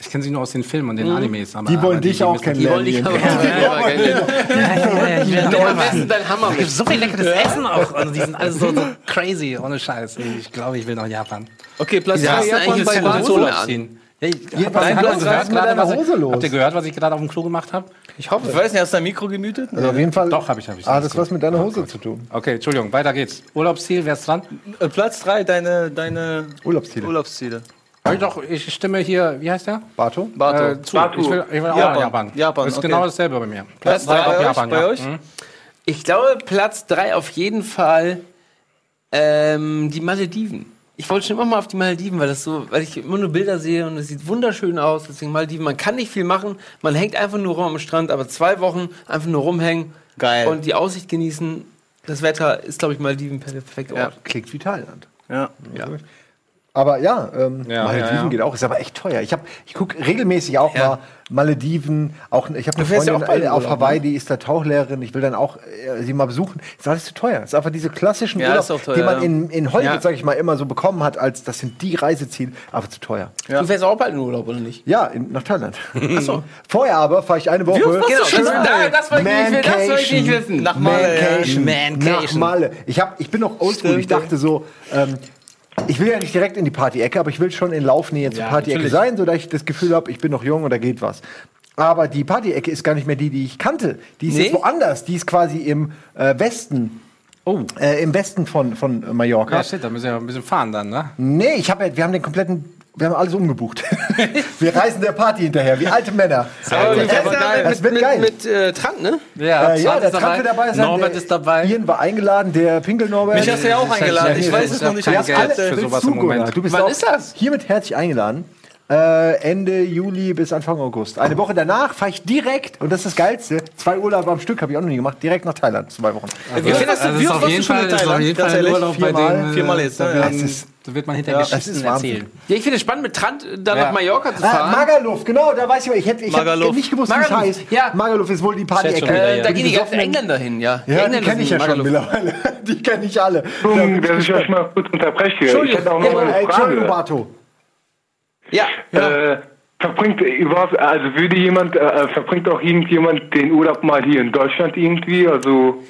Ich kenne sie nur aus den Filmen und den Animes. Aber, Die wollen aber dich auch müssen- Die wollen dich kennenlernen. selber kennenlernen. Mal. besten dein Hammer Es gibt so viel leckeres Essen auch. Und die sind alle so, so crazy, ohne Scheiß. Ich glaube, ich will nach Japan. Okay, Platz Ja, 3 hast du Japan eigentlich bei mehr an? Ja, ich, was- habt ihr was gehört, ist gerade, mit deiner was Hose ich, los? habt ihr gehört, was ich gerade auf dem Klo gemacht habe? Ich hoffe, ich weiß nicht, hast du dein Mikro gemütet? Also auf jeden Fall. Doch, hab ich, hab ich. Ah, das hat was mit deiner Hose zu tun. Okay, Entschuldigung, weiter geht's. Urlaubsziel, wer ist dran? Äh, Platz 3, deine, deine Urlaubsziele. Urlaubsziele. Ich doch, ich stimme hier, wie heißt der? Bato? Bato. Äh, zu. Batu. Ich will, ich will auch Japan. Japan. Japan, Das ist okay. genau dasselbe bei mir. Platz drei 3 auch bei, Japan, bei ja. euch? Mhm. Ich glaube, Platz 3 auf jeden Fall ähm, die Malediven. Ich wollte schon immer mal auf die Malediven, weil das so, weil ich immer nur Bilder sehe und es sieht wunderschön aus. Deswegen Malediven. Man kann nicht viel machen, man hängt einfach nur rum am Strand, aber zwei Wochen einfach nur rumhängen Geil. und die Aussicht genießen. Das Wetter ist, glaube ich, Malediven per- perfekt Ort. Klingt wie Thailand. Ja. Aber ja, ähm, Ja, Malediven ja, ja. geht auch, ist aber echt teuer. Ich, hab- ich gucke regelmäßig auch Ja. mal Malediven. Auch, ich habe eine ja Freundin äh, auf Hawaii, die ist da Tauchlehrerin. Ich will dann auch äh, sie mal besuchen. Ist alles zu teuer. Ist einfach diese klassischen Ja, Urlaub, teuer, die man ja. in, in Hollywood, Ja. sag ich mal, immer so bekommen hat, als das sind die Reiseziele, aber zu teuer. Ja. Du fährst auch bald in Urlaub, oder nicht? Ja, in, nach Thailand. Achso. Vorher aber fahre ich eine Woche. Genau, das, da, das wollte ich nicht, das wollte ich nicht wissen. Nach Malle, ja. Mancation. Mancation. Nach Malle. Ich, hab, ich bin noch oldschool. Ich dachte so, ähm, ich will ja nicht direkt in die Party-Ecke, aber ich will schon in Laufnähe zur Ja, Party-Ecke sein, sodass ich das Gefühl habe, ich bin noch jung und da geht was. Aber die Party-Ecke ist gar nicht mehr die, die ich kannte. Die ist Nee? jetzt woanders. Die ist quasi im äh, Westen. Oh. Äh, Im Westen von, von Mallorca. Ja, shit, da müssen wir ja ein bisschen fahren dann, ne? Nee, ich hab, wir haben den kompletten. Wir haben alles umgebucht. wir reisen der Party hinterher, wie alte Männer. Aber das, das, das wird mit, geil. mit, mit äh, Trant, ne? Ja, Äh, ja, der ist Trump wird dabei sein. Norbert der ist dabei. Ian war eingeladen, der Pinkel Norbert. Mich hast du ja auch eingeladen. Ich weiß es noch nicht. Ich hab's Geld alle- für sowas du, im Moment. Du bist Wann auch ist das? hiermit herzlich eingeladen. Äh, Ende Juli bis Anfang August. Eine Woche danach fahre ich direkt, und das ist das Geilste, zwei Urlaube am Stück habe ich auch noch nie gemacht, direkt nach Thailand, zwei Wochen. Wie oft hast du- Also wie ist auf jeden schon Fall, ist auf Thailand? jeden Fall ein? Urlaub bei Viermal. dem. äh, Viermal jetzt, Da ne? wird, Das ist- da wird man hinterher das Geschichten erzählen. Ja, ich finde es spannend, mit Trant dann Ja. nach Mallorca zu Ah, fahren. Magaluf, genau, da weiß ich mal. Ich hätte ich Magaluf. nicht gewusst, wie es Magaluf, heißt. ja. Magaluf ist wohl die schon Party-Ecke. äh, ja. da gehen die ganzen Engländer hin, ja. Ja, die Engländer kenne ich sind ja schon Magaluf. mittlerweile. Die kenne ich alle. Entschuldigung, dass ich euch mal kurz unterbreche. Ich hätte auch noch mal Ja, eine Entschuldigung, Frage. Bato. Ja, Äh, verbringt überhaupt, also würde jemand, äh, verbringt auch irgendjemand den Urlaub mal hier in Deutschland irgendwie? Also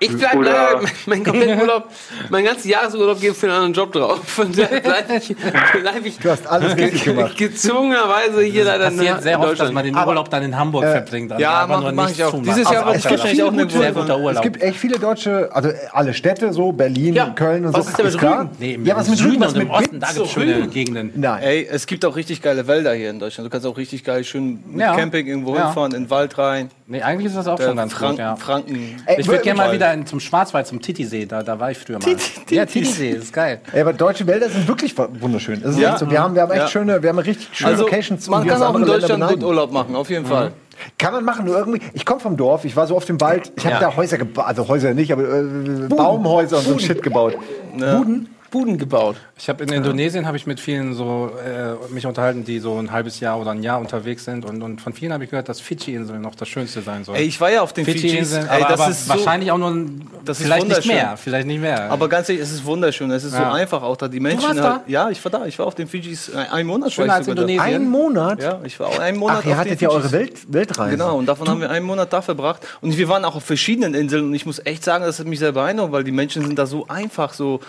ich bleibe Oder- leider, mein kompletten Urlaub, mein ganzes Jahresurlaub geht für einen anderen Job drauf. Von daher bleibe ich, bleib ich Du hast alles richtig gemacht. gezwungenerweise hier leider Passiert sehr in oft, dass man den Urlaub dann in Hamburg verbringt. Also ja, einfach mach- nur mach ich auch. Dieses Aber Jahr wird es es gibt auch eine sehr gute- guter Es Urlaub. gibt echt viele deutsche, also äh, alle Städte so, Berlin, Ja. Köln und Was so. ist denn mit klar. Rügen? Nee, ja, was mit Rügen, was mit Osten, da gibt es schöne Gegenden. Nein. Ey, es gibt auch richtig geile Wälder hier in Deutschland. Du kannst auch richtig geil schön mit Ja. Camping irgendwo Ja. hinfahren, in den Wald rein. Nee, eigentlich ist das auch Äh, schon ganz Franken, gut, ja. Franken. Ich würde gerne mal Toll. In, zum Schwarzwald, zum Titisee, da, da war ich früher mal. Ja, Titisee, ist geil. Ey, aber deutsche Wälder sind wirklich wunderschön. Das ist Ja. echt so. wir, haben, wir haben echt Ja. schöne, wir haben richtig schöne Also, Locations. man kann auch in Deutschland gut. Urlaub machen, auf jeden Fall. Kann man machen, nur irgendwie. Ich komme vom Dorf, ich war so oft im Wald, ich habe Ja. da Häuser gebaut, also Häuser nicht, aber äh, Baumhäuser und so ein Shit gebaut. Buden? Buden gebaut. Ich habe in Indonesien habe ich mit vielen so äh, mich unterhalten, die so ein halbes Jahr oder ein Jahr unterwegs sind und, und von vielen habe ich gehört, dass Fidschi-Inseln noch das Schönste sein sollen. Ey, ich war ja auf den. Fidschi-Inseln, Ey, aber, das aber ist so, wahrscheinlich auch nur ein, Das ist vielleicht nicht wunderschön. mehr, vielleicht nicht mehr. aber ganz ehrlich, es ist wunderschön. Es ist so Ja. einfach auch da. Die Menschen. warst halt, da? Ja, ich war da. Ich war auf den Fidschis äh, einen Monat. Schöner als. Indonesien. Ein Monat? Ja, ich war auch einen Monat Ach, ihr hattet ja eure. Welt, Weltreise. Genau, und davon haben wir einen Monat da verbracht. Und wir waren auch auf verschiedenen Inseln. Und ich muss echt sagen, das hat mich sehr beeindruckt, weil die Menschen sind da so einfach, so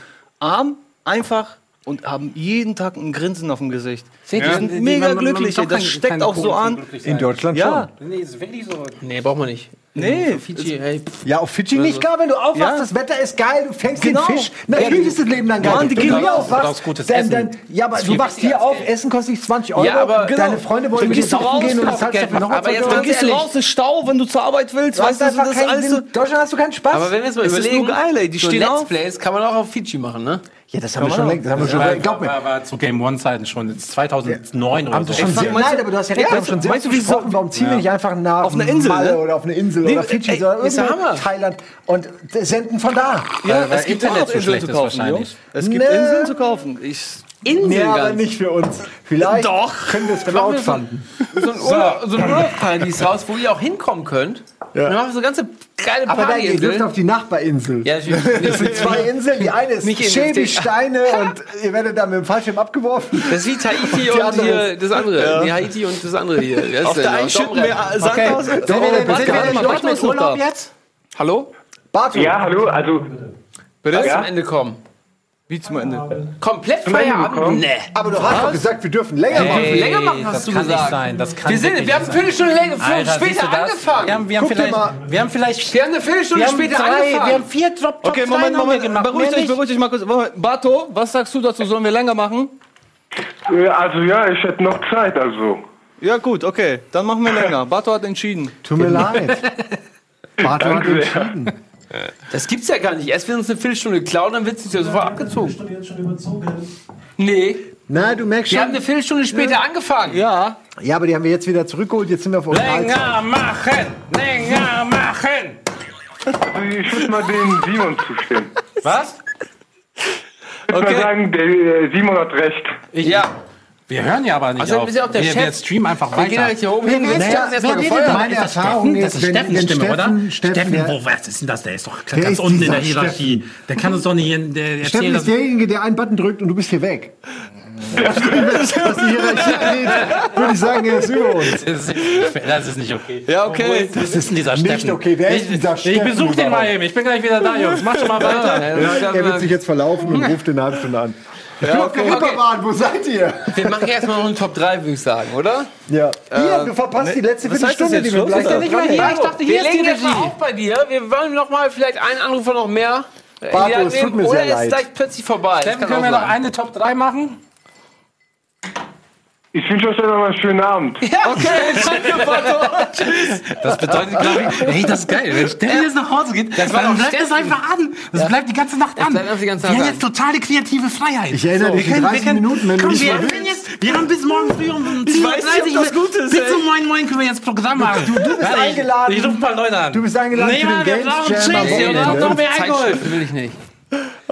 arm, einfach und haben jeden Tag ein Grinsen auf dem Gesicht. Seht Die ihr, sind die- mega glücklich. Das steckt auch so an. In. Deutschland Ja, Nee, ist wirklich so. Nee, braucht man nicht. Nee. Fiji, ey. Ja, auf Fidschi nicht klar, wenn du aufwachst, Ja. das Wetter ist geil, du fängst Genau. den Fisch. Natürlich ist das Leben dann geil. Mann, die wenn du gehen hier aufwachst, auch gutes dann, dann, ja, aber du wachst hier auf, Essen kostet dich 20 Euro, Ja, aber- deine genau. Freunde wollen mit dir du saufen gehen und du das hast dafür noch Aber jetzt 20 Dann gehst du raus, ist Stau, wenn du zur Arbeit willst. Du Weißt du, das alles. Sinn. Deutschland hast du keinen Spaß. Aber wenn wir jetzt mal überlegen, nur geil, ey. Die so Let's. Plays kann man auch auf Fiji machen, ne? Ja, das haben wir schon längst, das haben wir schon, War, glaub mir. war, war zu Game One-Zeiten schon, jetzt 2009 oder Haben so. schon sehr, nein, aber du hast ja recht, haben schon sehr meinst du, wie so- gesprochen, warum ziehen wir nicht einfach nach Auf eine Insel, Malle ne? oder auf eine Insel Nee, oder Fidschi ey, oder irgendwo. Thailand und senden von da. Ja, weil es gibt Internet auch Inseln schlecht zu kaufen, wahrscheinlich. Es gibt. Inseln zu kaufen. Ich, Insel Ja, aber ganz. nicht für uns. Vielleicht Doch. können wir es crowdfunden. So ein, Urlaub, so ein Urlaubsparadies raus, wo ihr auch hinkommen könnt. Ja. Dann machen wir so ganze geile Aber nein, ihr dürft auf die Nachbarinsel. Ja. Das sind zwei Inseln. Die eine ist schäbig Steine und ihr werdet da mit dem Fallschirm abgeworfen. Das ist wie Tahiti und andere hier das andere. Die Haiti und das andere hier. Ist Auf der einen schütten wir Sand Okay. aus. Sind wir denn, sind wir denn mal, Urlaub jetzt? Hallo? Bartu, Ja, hallo, also Lass Ja? zum Ende kommen. Wie zum Ende? Komplett Feierabend? Nee. aber du hast doch gesagt, wir dürfen länger machen. Hey, länger machen, hast das du kann gesagt. nicht sein. Das kann Wir, sind, wir haben nicht eine Viertelstunde länger, sein. Alter, später angefangen. Wir haben, wir haben Guck vielleicht, mal. wir haben vielleicht, Wir haben eine Viertelstunde wir später drei, angefangen. wir haben vier Top, Top Okay, Moment, wir Moment. gemacht. Beruhigt euch, nicht. beruhigt euch mal kurz. Moment. Bato, was sagst du dazu? Sollen wir länger machen? Äh, Also ja, ich hätte noch Zeit, also. Ja, gut, okay. Dann machen wir länger. Bato hat entschieden. Tut mir leid. Bartu hat entschieden. Das gibt's ja gar nicht. Erst wenn uns eine Viertelstunde klauen, dann wird es ja sofort abgezogen. Nee, Na, du merkst wir haben schon. eine Viertelstunde später angefangen. Ja. Ja, aber die haben wir jetzt wieder zurückgeholt. Jetzt sind wir auf Original. Länger machen, länger machen. Also ich würde mal dem Simon zustimmen. Was? Ich würde Okay. mal sagen, der äh, Simon hat recht. Ja. Wir hören ja aber nicht Also, auf. bist ja auch der wir, Chef. wir streamen einfach Wir gehen ja weiter. nicht hier oben hin. Naja, erstmal wer redet gefeuert. Meine Ist das Erfahrung Steffen? ist, Das ist Steffens wenn Stimme, oder? Steffen- Steffen, Steffen, ja. wo, was ist denn das? Der ist doch ganz ist unten in der Hierarchie. Der kann uns doch nicht der Steffen ist derjenige, der einen Button drückt und du bist hier weg. Was die Hierarchie angeht, würde ich sagen, er ist über uns. Das ist, das ist nicht okay. Ja, okay. Was ist denn dieser Nicht Steffen? okay. Wer ist ich, dieser Ich Steffen besuche den mal eben. Ich bin gleich wieder da, Jungs. Mach schon mal weiter. Ja, Ja, er wird sich jetzt verlaufen und ruft in einer halben Stunde an. Ja, okay. Okay. wo seid ihr? Wir machen erstmal noch einen Top 3, würde ich sagen, oder? Ja. Hier, du verpasst die letzte Viertelstunde, die wir Schluss? gleich Ist hier? haben. Ich dachte, wir legen jetzt mal auf bei dir. Wir wollen noch mal vielleicht einen Anrufer noch mehr. äh, Barto, in die Hand es tut nehmen, mir oder sehr ist leid. gleich plötzlich vorbei. Kann können wir auch noch eine Top 3 machen? Ich wünsche euch noch einen schönen Abend. Das bedeutet, glaube ich, hey, das ist geil. Wenn Steffen jetzt nach Hause geht, war dann bleibt das Steffen. einfach an. Das bleibt die ganze Nacht an. die ganze wir Nacht haben an. jetzt totale kreative Freiheit. Ich erinnere dich, wir in können- 30 wir können- Minuten, wenn du komm, nicht wir, können jetzt, wir haben bis morgen früh um 10.30 weiß nicht, ob das gut ist, Bis ey. um 9 Uhr können wir jetzt Programm machen. Du, bist eingeladen. Ich, ich rufe ein paar Leute an. Du bist eingeladen nee, für den Mann, wir brauchen Chase, wir brauchen noch mehr Alkohol. Will ich nicht.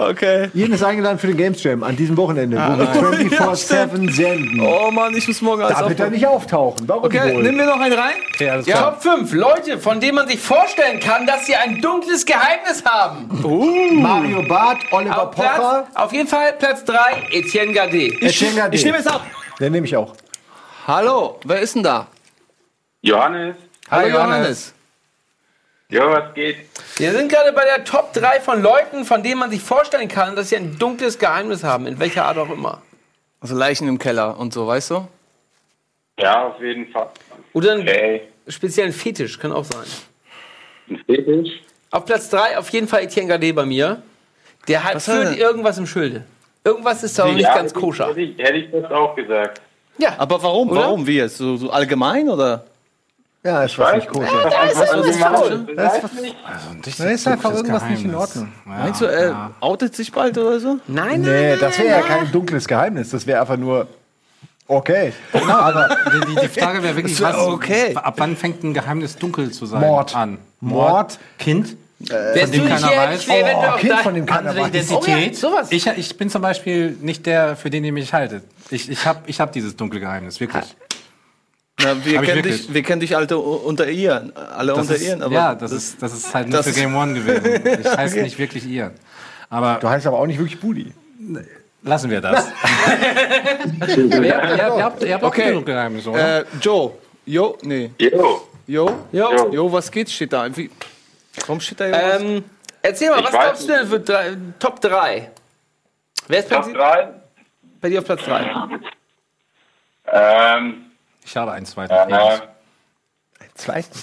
Okay. Jeden ist eingeladen für den Games Jam an diesem Wochenende, wo wir 24-7 senden. Oh Mann, ich muss morgen alles Da wird er nicht auftauchen. Warum Okay, wohl? nimm mir noch einen rein. Okay, alles Ja. klar. Top 5 Leute, von denen man sich vorstellen kann, dass sie ein dunkles Geheimnis haben. Mario Barth, Oliver Auf, Platz, Pocher, auf jeden Fall Platz 3, Etienne Gardet. Etienne Gade. Ich nehme jetzt ab. Den nehme ich auch. Hallo, wer ist denn da? Johannes, Hallo Hi, Johannes. Ja, was geht? Wir sind gerade bei der Top 3 von Leuten, von denen man sich vorstellen kann, dass sie ein dunkles Geheimnis haben, in welcher Art auch immer. Also Leichen im Keller und so, weißt du? Ja, auf jeden Fall. Oder einen Okay. speziellen Fetisch, kann auch sein. Ein Fetisch? Auf Platz 3 auf jeden Fall Etienne Gardet bei mir. Der hat er? irgendwas im Schilde. Irgendwas ist da noch nicht Ja, ganz hätte ich- koscher. Hätte ich, hätte ich das auch gesagt. Ja, Aber warum? Oder? Warum? Wie jetzt? So, so allgemein oder? Ja, ist was nicht koscher. da ist irgendwas faul. Das ist, Das da ist einfach irgendwas nicht in Ordnung. Meinst du, er outet sich bald oder so? Nein, nein, Nee, nein. das wäre ja kein dunkles Geheimnis. Das wäre einfach nur okay. Aber Die, die, Frage wäre wirklich, was, okay. ab wann fängt ein Geheimnis dunkel zu sein? Mord. An. Mord. Kind? Wärst dem du nicht keiner weiß. ich eventuell Oh, auch Kind von dem keiner weiß. Identität. Oh ja, sowas. Ich, ich bin zum Beispiel nicht der, für den ihr mich haltet. Ich, ich habe ich hab dieses dunkle Geheimnis, wirklich. Na, wir, kennen dich, wir kennen dich alte unter Ian. Alle Das unter ist, Ian. Aber ja, das, ist, das ist halt nur das für Game One gewesen. Ich heiße nicht wirklich Ian. Aber du heißt aber auch nicht wirklich Budi. lassen wir das. Ihr, ihr, ihr habt, ihr habt Okay. auch genug Geheimnisse, oder? Äh, Joe. Jo, nee. Jo. Jo? Jo. Jo, was geht? Steht da. Wie, warum steht da irgendwas? Ähm, erzähl mal, Ich was glaubst du denn für drei, Top 3? Wer ist bei, Top 3? bei dir auf Platz 3? Ähm, Ich habe einen zweiten. äh, Zweiten.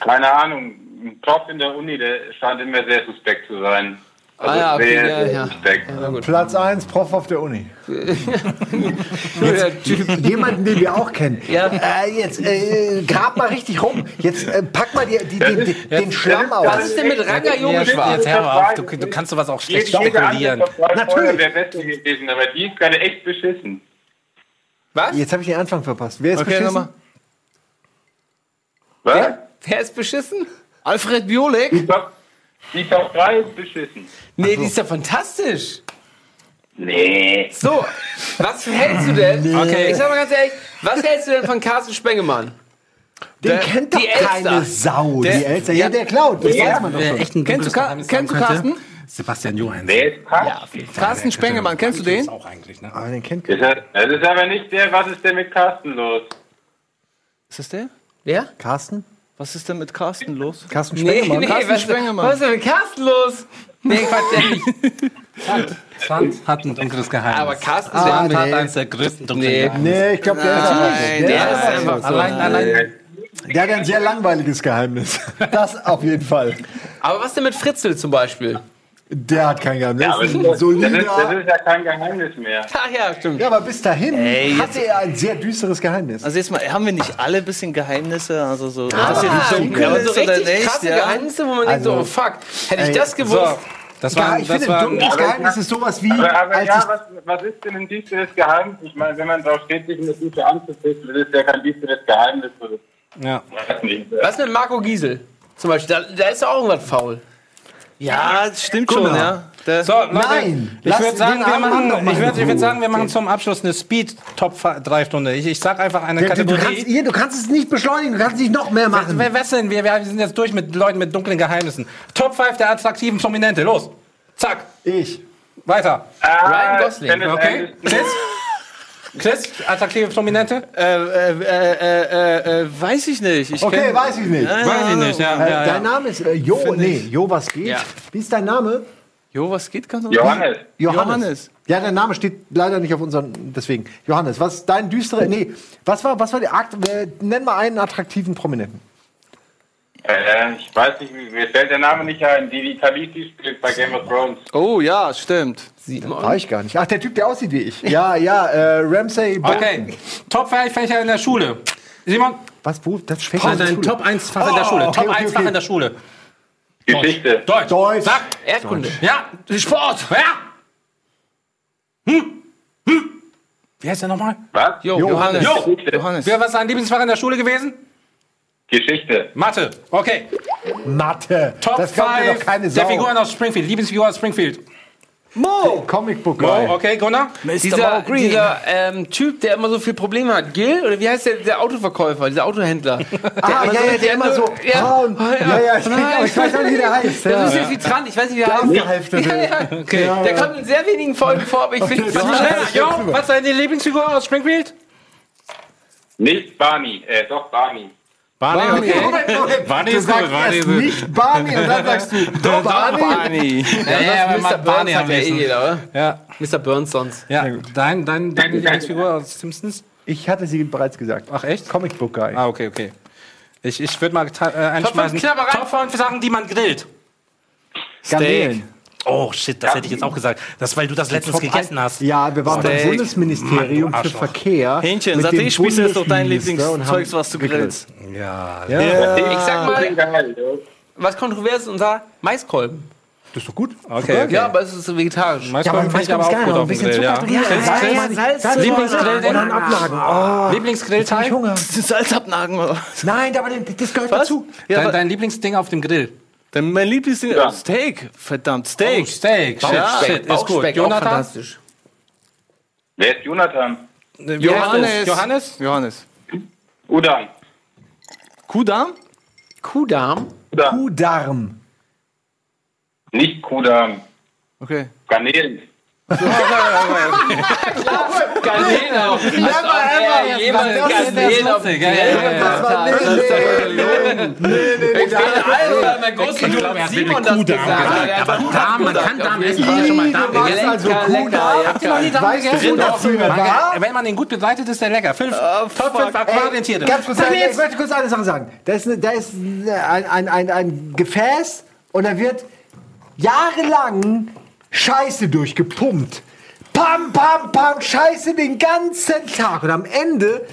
keine Ahnung. Ein Prof in der Uni, der scheint immer sehr suspekt zu sein. Also Ah ja, okay, sehr, ja, sehr ja. suspekt. Platz 1, Prof auf der Uni. Typ. Jemanden, den wir auch kennen. Ja. Äh, jetzt äh, grab mal richtig rum. Jetzt äh, pack mal die, die, den, den, den Schlamm Was aus. ist denn mit Ranga Jetzt, Yogeshwar? jetzt hör mal auf, du, du kannst sowas auch schlecht spekulieren. Top 3 Natürlich. wäre besser gewesen, aber die ist gerade echt beschissen. Was? Jetzt habe ich den Anfang verpasst. Wer ist Okay, beschissen? nochmal. Was? Wer ist beschissen? Alfred Biolek? Die Top, die Top 3 ist beschissen. Nee, die ist ja fantastisch. Nee. So, was hältst du denn? Okay. Ich sag mal ganz ehrlich, was hältst du denn von Carsten Spengemann? Den kennt doch keine Sau. Der- die Elster. Ja, der klaut. Das weiß man doch Wer schon. echt ein Kennst du, kennst du haben könnte? Sebastian Johann. Wer ist Carsten? Carsten Spengemann, kennst du den? Auch eigentlich, ne? Ah, den kennt Ist er, das ist aber nicht der, was ist denn mit Carsten los? Ist das der? Wer? Carsten? Was ist denn mit Carsten los? Carsten Nee, Spengemann? nee, Carsten was, Spengemann. was ist denn mit Carsten los? Nee, Quatsch, der nicht. Franz hat ein dunkles Geheimnis. Aber Carsten Ah, Spengemann hat nee. eines der größten dunklen Nee. Geheimnisse. Nee, ich glaube, der ist Nein, der, der ist ist einfach so. Allein, allein, Der hat ein sehr langweiliges Geheimnis. Das auf jeden Fall. Aber was denn mit Fritzel zum Beispiel? Der hat kein Geheimnis. Ja, aber Das das ist das, ist, das solider. ist ja kein Geheimnis mehr. Ach ja, stimmt. Ja, aber bis dahin Ey, hatte er ein sehr düsteres Geheimnis. Also jetzt mal, haben wir nicht alle ein bisschen Geheimnisse? Also so, Ah, dass ihr die dunkel aber so richtig nicht? krasse Ja? Geheimnisse, wo man denkt Also, so, oh fuck, hätte ich das gewusst. so, das Ja, war, ich das finde, ein war, dunkles Geheimnis ist sowas wie, Aber, aber als ja, ich was, was ist denn ein düsteres Geheimnis? Ich meine, wenn man drauf steht, sich eine Dusche anzuziehen, das ist ja kein düsteres Geheimnis. Das ja. Was mit Marco Giesel? Zum Beispiel, da, da ist ja auch irgendwas faul. Ja, das stimmt schon, ja. Der, So, Leute, Nein, ich würde sagen, wir machen, ich würd, ich würd sagen, wir machen zum Abschluss eine Speed-Top-3-Stunde. Ich, ich sag einfach eine Du, du, Kategorie. kannst, hier, du kannst es nicht beschleunigen, du kannst nicht noch mehr machen. Wer, was denn? Wir, wir sind jetzt durch mit Leuten mit dunklen Geheimnissen. Top 5 der attraktiven Prominente. Los. Zack. Ich. Weiter. Ryan Gosling. Okay. Aniston. Chris? Attraktive Prominente? äh, äh, äh, äh, äh, weiß ich nicht. Ich Okay, kenn- weiß ich nicht. Weiß ich nicht, ja. Äh, ja, Dein ja. Name ist äh, Jo, nee, Jo, was geht? Ja. Wie ist dein Name? Jo, was geht? Kannst du Johannes. Johannes. Johannes. Ja, der Name steht leider nicht auf unseren, deswegen. Johannes, was ist dein düsterer, nee, was war, was war der Akt, äh, nenn mal einen attraktiven Prominenten. Äh, ich weiß nicht, wie- mir fällt der Name nicht ein. Die, die Taliti spielt bei Game of Thrones. Oh ja, stimmt. War ich gar nicht. Ach, der Typ, der aussieht wie ich. Ja, ja, äh, Ramsay. Okay. Top 5 Fächer in der Schule. Simon, Was, wo? Das fängt dein, an der dein Schule. Top 1 Fach in der Oh, Schule. okay, Top okay, 1 Fach okay. in der Schule. Geschichte. Deutsch. Deutsch. Sag. Erdkunde. Ja. Sport. Ja. Hm. Hm. Wie heißt der nochmal? Was? Johannes. Jo. Geschichte. Johannes. Wer war sein Lieblingsfach in der Schule gewesen? Geschichte. Mathe. Okay. Mathe. Top das glaubt mir 5 doch keine der Sau. Figuren aus Springfield. Lieblingsfigur aus Springfield. Mo. Comicbook. Oh, okay, Gunnar. Dieser, dieser ähm, Typ, der immer so viel Probleme hat, Gil? Oder wie heißt der, der Autoverkäufer, dieser Autohändler? Ah, ja, ja, der immer so. Ja, Ah, und, ja, ja, ich, aber ich weiß auch nicht, wie der heißt. Der Ja. ist infiltrant, ich weiß nicht, wie der Der heißt. Abgehalfterte. Ja, ja. Okay. Der kommt in sehr wenigen Folgen vor, aber ich finde es Schnell, Jo, was ist deine Lieblingsfigur aus Springfield? Nicht Barney. Äh, doch Barney. Barney, Moment, Moment. Barney du ist sagst gut, Barney ist gut. nicht Barney und dann sagst du doch Barney. Barney. Ja, ja, aber Mr. Barney hat ja eh besten. jeder, oder? Ja, Mr. Burns sonst. ja. Dein, dein, deine Lieblingsfigur aus Simpsons? Ich hatte sie bereits gesagt. Ach, echt? Comicbook Guy. Ah, okay, okay. Ich, ich würde mal äh, einschmeißen. Top 5 Sachen, die man grillt. Garnelen. Oh, shit, das hätte ich jetzt auch gesagt. Das, weil du das letztens gegessen hast. Ja, wir waren beim Steak. Bundesministerium Mann, für. Verkehr. Hähnchen, Saté-Spieße ist doch dein haben was du grillst. Ja, Ich sag mal, Geil, was kontrovers ist unser Maiskolben. Das ist doch gut. okay. okay. Ja, aber es ist vegetarisch. Maiskolben finde ich aber auch gut auf dem Grill, ja. Salz, Salz, Salz, Lieblingsgrill, und dann Ablagen. Oh, Lieblingsgrillteil? Hunger. Salzabnagen. Nein, aber das gehört Was? dazu. Ja, Dein, dein Lieblingsding auf dem Grill? Dann mein Lieblingsding Ja. Steak. Verdammt, Oh, Steak. Steak. Shit, Ja. shit, ist gut. Jonathan? fantastisch. Wer ist Jonathan? Wie Johannes. Johannes? Johannes. Udang. Kuhdarm? Kuhdarm. Udang. Kuhdarm. Nicht Kudam. Okay. Garnelen. Garnelen auch. Als ob er jemand Garnelen auf Das war nee, Ich bin alt, mein Großvater hat Simon das gesagt. Aber Darm, man kann Darm essen. Hast du schon mal Darm gegessen? also Kuhdarm. Habt ihr noch nie Darm gegessen? war? Wenn man den gut begleitet, ist der lecker. Fünf, Top 5 Aquarientiere. Ganz kurz, ich möchte kurz eine Sache sagen. Da ist, ein Gefäß und da wird jahrelang Scheiße durchgepumpt. Pam, pam, pam, Scheiße den ganzen Tag. Und am Ende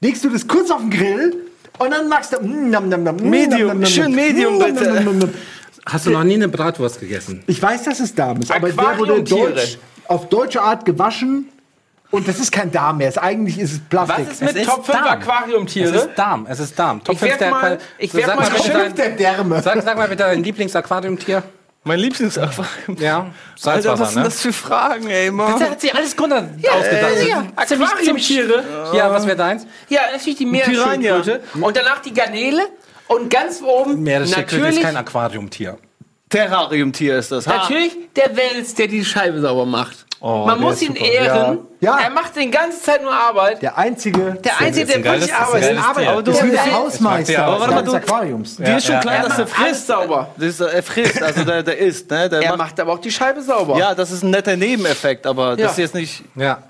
legst du das kurz auf den Grill und dann machst du. Mm, nam, nam, nam, mm, Medium, nam, nam, nam, schön nam, Medium, mm, nam, bitte. nam, nam, nam. Hast du noch nie eine Bratwurst gegessen? Ich weiß, dass es Darm ist, aber der wurde Aquariumtiere. Deutsch, auf deutsche Art gewaschen und das ist kein Darm mehr. Es, eigentlich ist es Plastik. Was ist mit Es ist Top 5 Darm. Es Aquariumtiere? ist Darm, es ist Darm. Top Ich werf 5 der mal- ich werf sag mal bitte Schimpf dein- der Därme. Sag, sag mal bitte dein Lieblingsaquariumtier. Mein Lieblingsaquarium. Ja, Alter, Salzwasser, was sind ne? das für Fragen, ey, Mann? Der hat sich alles Gründe ausgedacht. ja, Aquariumtiere. Ja, was wäre deins? Ja, natürlich die. Meeresschildkröte. Und danach die Garnele. Und ganz oben Meeresschildkröte ist natürlich, kein Aquariumtier. Terrariumtier ist das. Ha. natürlich der Wels, der die Scheibe sauber macht. Oh, Man muss ihn super. ehren. Ja. Ja. Er macht die ganze Zeit nur Arbeit. Der einzige. Der Einzige, der wirklich das ist ein arbeitet. Arbeit. Aber Das ist wie der Hausmeister aber warte mal, du- Aquariums. Dir ist schon ja, klar, er dass alles frisst. sauber. Das ist, er frisst, also der, der isst, ne? Der Er macht, macht aber auch die Scheibe sauber. ja, das ist ein netter Nebeneffekt, aber Ja. das ist jetzt nicht. Ja.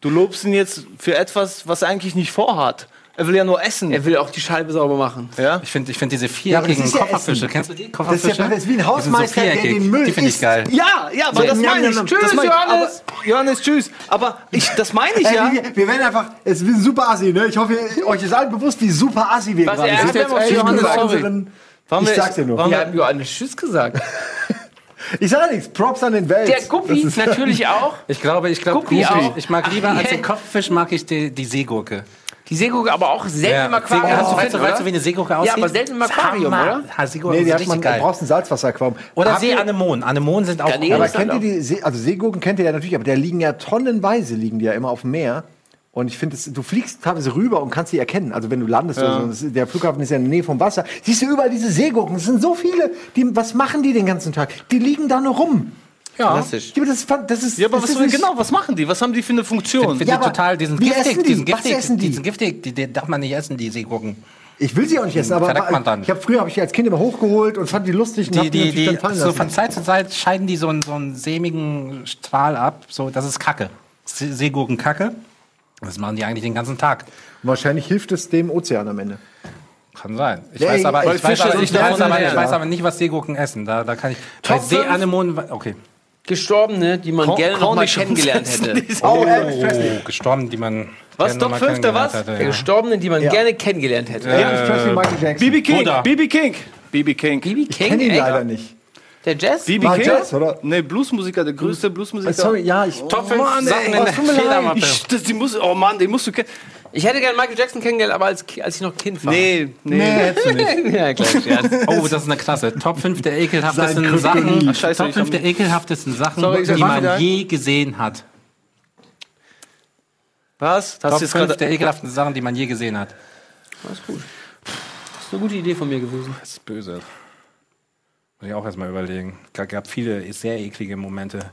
Du lobst ihn jetzt für etwas, was er eigentlich nicht vorhat. Er will ja nur essen. Er will auch die Scheibe sauber machen. ja? Ich finde ich find diese Ja, aber das viereckigen ja Kofferfische. Essen. Kennst du die? Das Kofferfische? ist ja das ist wie ein sind so Hausmeister, der den Müll Die finde ich isst. geil. Ja, ja, aber So, das meine ich. Tschüss, das ich. Johannes. Aber, Johannes, tschüss. Aber ich, das meine ich Ey, ja. wir, wir werden einfach, es ist super assi, ne? Ich hoffe, euch ist allen bewusst, wie super assi wir Was, gerade er sind. ja Ey, Johannes, sorry. unseren- Ich sag's dir nur. Wir haben Johannes Tschüss gesagt. Ich sag ja nichts, Props an den Welt. Der Guppi natürlich auch. Ich glaube, ich glaube, Guppi auch. ich mag lieber als den Kopffisch mag ich die, die Seegurke. Die Seegurke aber auch selten im Ja, Aquarium. Seegurke- hast du, weißt, du, weißt du, wie eine Seegurke aussieht? aber selten im Aquarium, oder? Ja, Seegurke Nee, die hat man, geil. brauchst ein Salzwasseraquarium. Oder Seeanemonen. Anemonen sind auch Garnelen cool. Aber kennt ihr die, See, also Seegurken kennt ihr ja natürlich, aber da liegen ja tonnenweise, liegen die ja immer auf dem Meer. Und ich finde, du fliegst teilweise rüber und kannst die erkennen. Also wenn du landest, oder so, das ist, der Flughafen ist ja in der Nähe vom Wasser. Siehst du überall diese Seegurken. Es sind so viele. Die, was machen die den ganzen Tag? Die liegen da nur rum. Ja. Fantastisch. Ja, aber das, das ist. Ja, aber das was ist genau, was machen die? Was haben die für eine Funktion? Finde Ja, ich aber total, die sind wie giftig, essen die? die sind Was giftig, essen die? die sind giftig, die, die darf man nicht essen, die Seegurken. Ich will sie auch nicht essen, aber Verdammt man dann. ich habe früher habe ich die als Kind immer hochgeholt und fand die lustig und Die, hab die, die, dann fallen so von Zeit zu Zeit scheiden die so einen, so einen sämigen Strahl ab, so, das ist Kacke. Se- Seegurkenkacke. Das machen die eigentlich den ganzen Tag. Wahrscheinlich hilft es dem Ozean am Ende. Kann sein. Ich, Ja, weiß, aber, ich, weiß, aber, sind ich, weiß, sehr aber, sehr ich weiß leer. aber nicht, was Seegurken essen. Da, da kann ich. Bei Top fünf? Seeanemonen. Okay. Gestorbene, die man Korn- gerne noch mal kennengelernt hätte. die Oh. Oh, gestorben, die man. Was, Top noch mal fünf, der kennengelernt was? hätte, Der ja. Gestorbene, die man Ja. gerne kennengelernt hätte. Elvis Presley, Michael Jackson. BB King. BB King. BB King. Ich ihn King, leider ey. nicht. Der Jazz? BB King? Jazz, oder? Nee, Bluesmusiker, der größte Bluesmusiker. Äh, Sorry, ja, ich. Top 5 Mann, Sachen ey, in der. Fledermappe. Ich, das, die muss, oh Mann, den musst du kennen. Ich hätte gerne Michael Jackson kennengelernt, aber als, als ich noch Kind war. Nee, nee. Nee, hättest du nicht. ja, klar, Scherz. Oh, das ist eine Klasse. Top 5 der ekelhaftesten. Sachen. Ach, scheiße, Top ich 5 hab- der ekelhaftesten Sachen, Sorry, die man wieder. je gesehen hat. Was? Hast Top du jetzt 5 gerade. der ekelhaftesten Sachen, die man je gesehen hat. Das ist gut. Das ist eine gute Idee von mir gewesen. Das ist böse. Muss ich auch erstmal überlegen. Es gab viele sehr eklige Momente.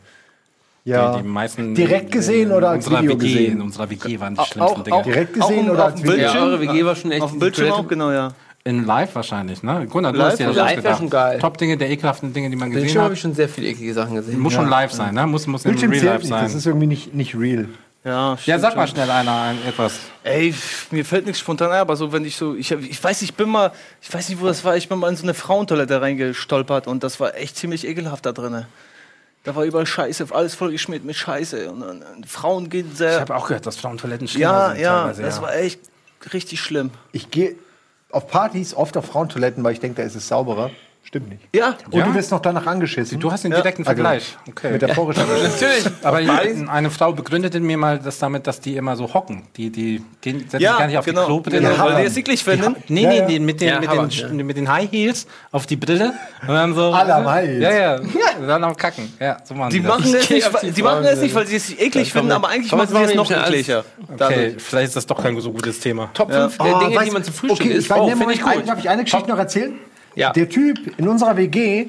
Ja. Die, die meisten Direkt gesehen in oder als Video WG, gesehen? In unserer WG waren die Auch- schlimmsten auch- Dinge. auch- Direkt gesehen oder auf als dem Video? Ja, Bildschirm? eure WG war schon echt Auf dem Bildschirm auch, genau, ja. In live wahrscheinlich, ne? Gunnar, du Live? hast dir das Live wär ausgedacht. schon geil. Top-Dinge der ekelhaften Dinge, die man gesehen Bildschirm habe hat. ich schon sehr viele eklige Sachen gesehen. Muss schon live sein, ne? Muss, muss im Bildschirm Real Life nicht, sein. das ist irgendwie nicht, nicht real. Ja, Ja, stimmt sag mal schnell einer ein, etwas. Ey, mir fällt nichts spontan ein, aber so, wenn ich so, ich, hab- ich weiß, ich bin mal, ich weiß nicht, wo das war, ich bin mal in so eine Frauentoilette reingestolpert und das war echt ziemlich ekelhaft da drinne. Da war überall Scheiße, alles voll geschmiert mit Scheiße und, und, und Frauen gehen Ich sehr. habe auch gehört, dass Frauentoiletten schlimmer Ja, sind ja, teilweise. das ja. war echt richtig schlimm. Ich gehe auf Partys oft auf Frauentoiletten, weil ich denke, da ist es sauberer. Stimmt nicht. Ja, Und Ja? du wirst noch danach angeschissen. Du hast den Ja. direkten Also, Vergleich. Okay. Metaphorisch angeschissen. Natürlich. Aber eine Frau begründete mir mal das damit, dass die immer so hocken. Die, die gehen, setzen sich ja, gar nicht auf die genau, Klobrille. genau, Ja, weil die es eklig finden. Nee, Ja, nee, ja. die, mit, den, Ja, mit, den, mit den High Heels auf die Brille. Und dann so. Alle am High Heels. Ja, ja. Dann am Kacken. Ja, so machen die, Die das. machen, es nicht, die die machen es nicht, weil sie es eklig finden, aber eigentlich machen sie es noch ekliger. Okay, vielleicht ist das doch kein so gutes Thema. Top 5 der Oh, Dinge, die man du- zum Frühstück okay, isst. ich ich euch gut. ein- Darf ich eine Geschichte noch erzählen? Ja. Der Typ in unserer WG,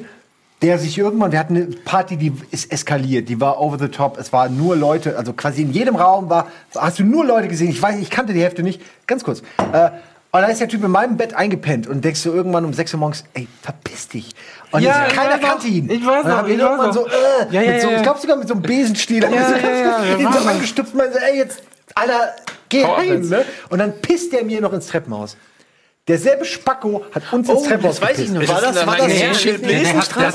der sich irgendwann, wir hatten eine Party, die ist eskaliert, die war over the top. Es waren nur Leute, also quasi in jedem Raum war, hast du nur Leute gesehen. Ich weiß, ich kannte die Hälfte nicht. Ganz kurz. Äh, und dann ist der Typ in meinem Bett eingepennt und denkst du irgendwann um 6 Uhr morgens, ey, verpiss dich. Und Ja, ich keiner kannte ihn. Ich weiß und dann noch, ich weiß so, noch. äh, Ja, ja, mit so, ja, ja. ich glaube sogar mit so einem Besenstiel. ja, ja, ihn so Wahnsinn. angestüpft und meinte, ey, jetzt, Alter, geh heim. jetzt. Ne? Und dann pisst der mir noch ins Treppenhaus. Derselbe Spacko hat uns ins Oh, Treppenhaus das weiß ich noch. War das- ist war das her. die Schild- Der, der, hat, der, hat,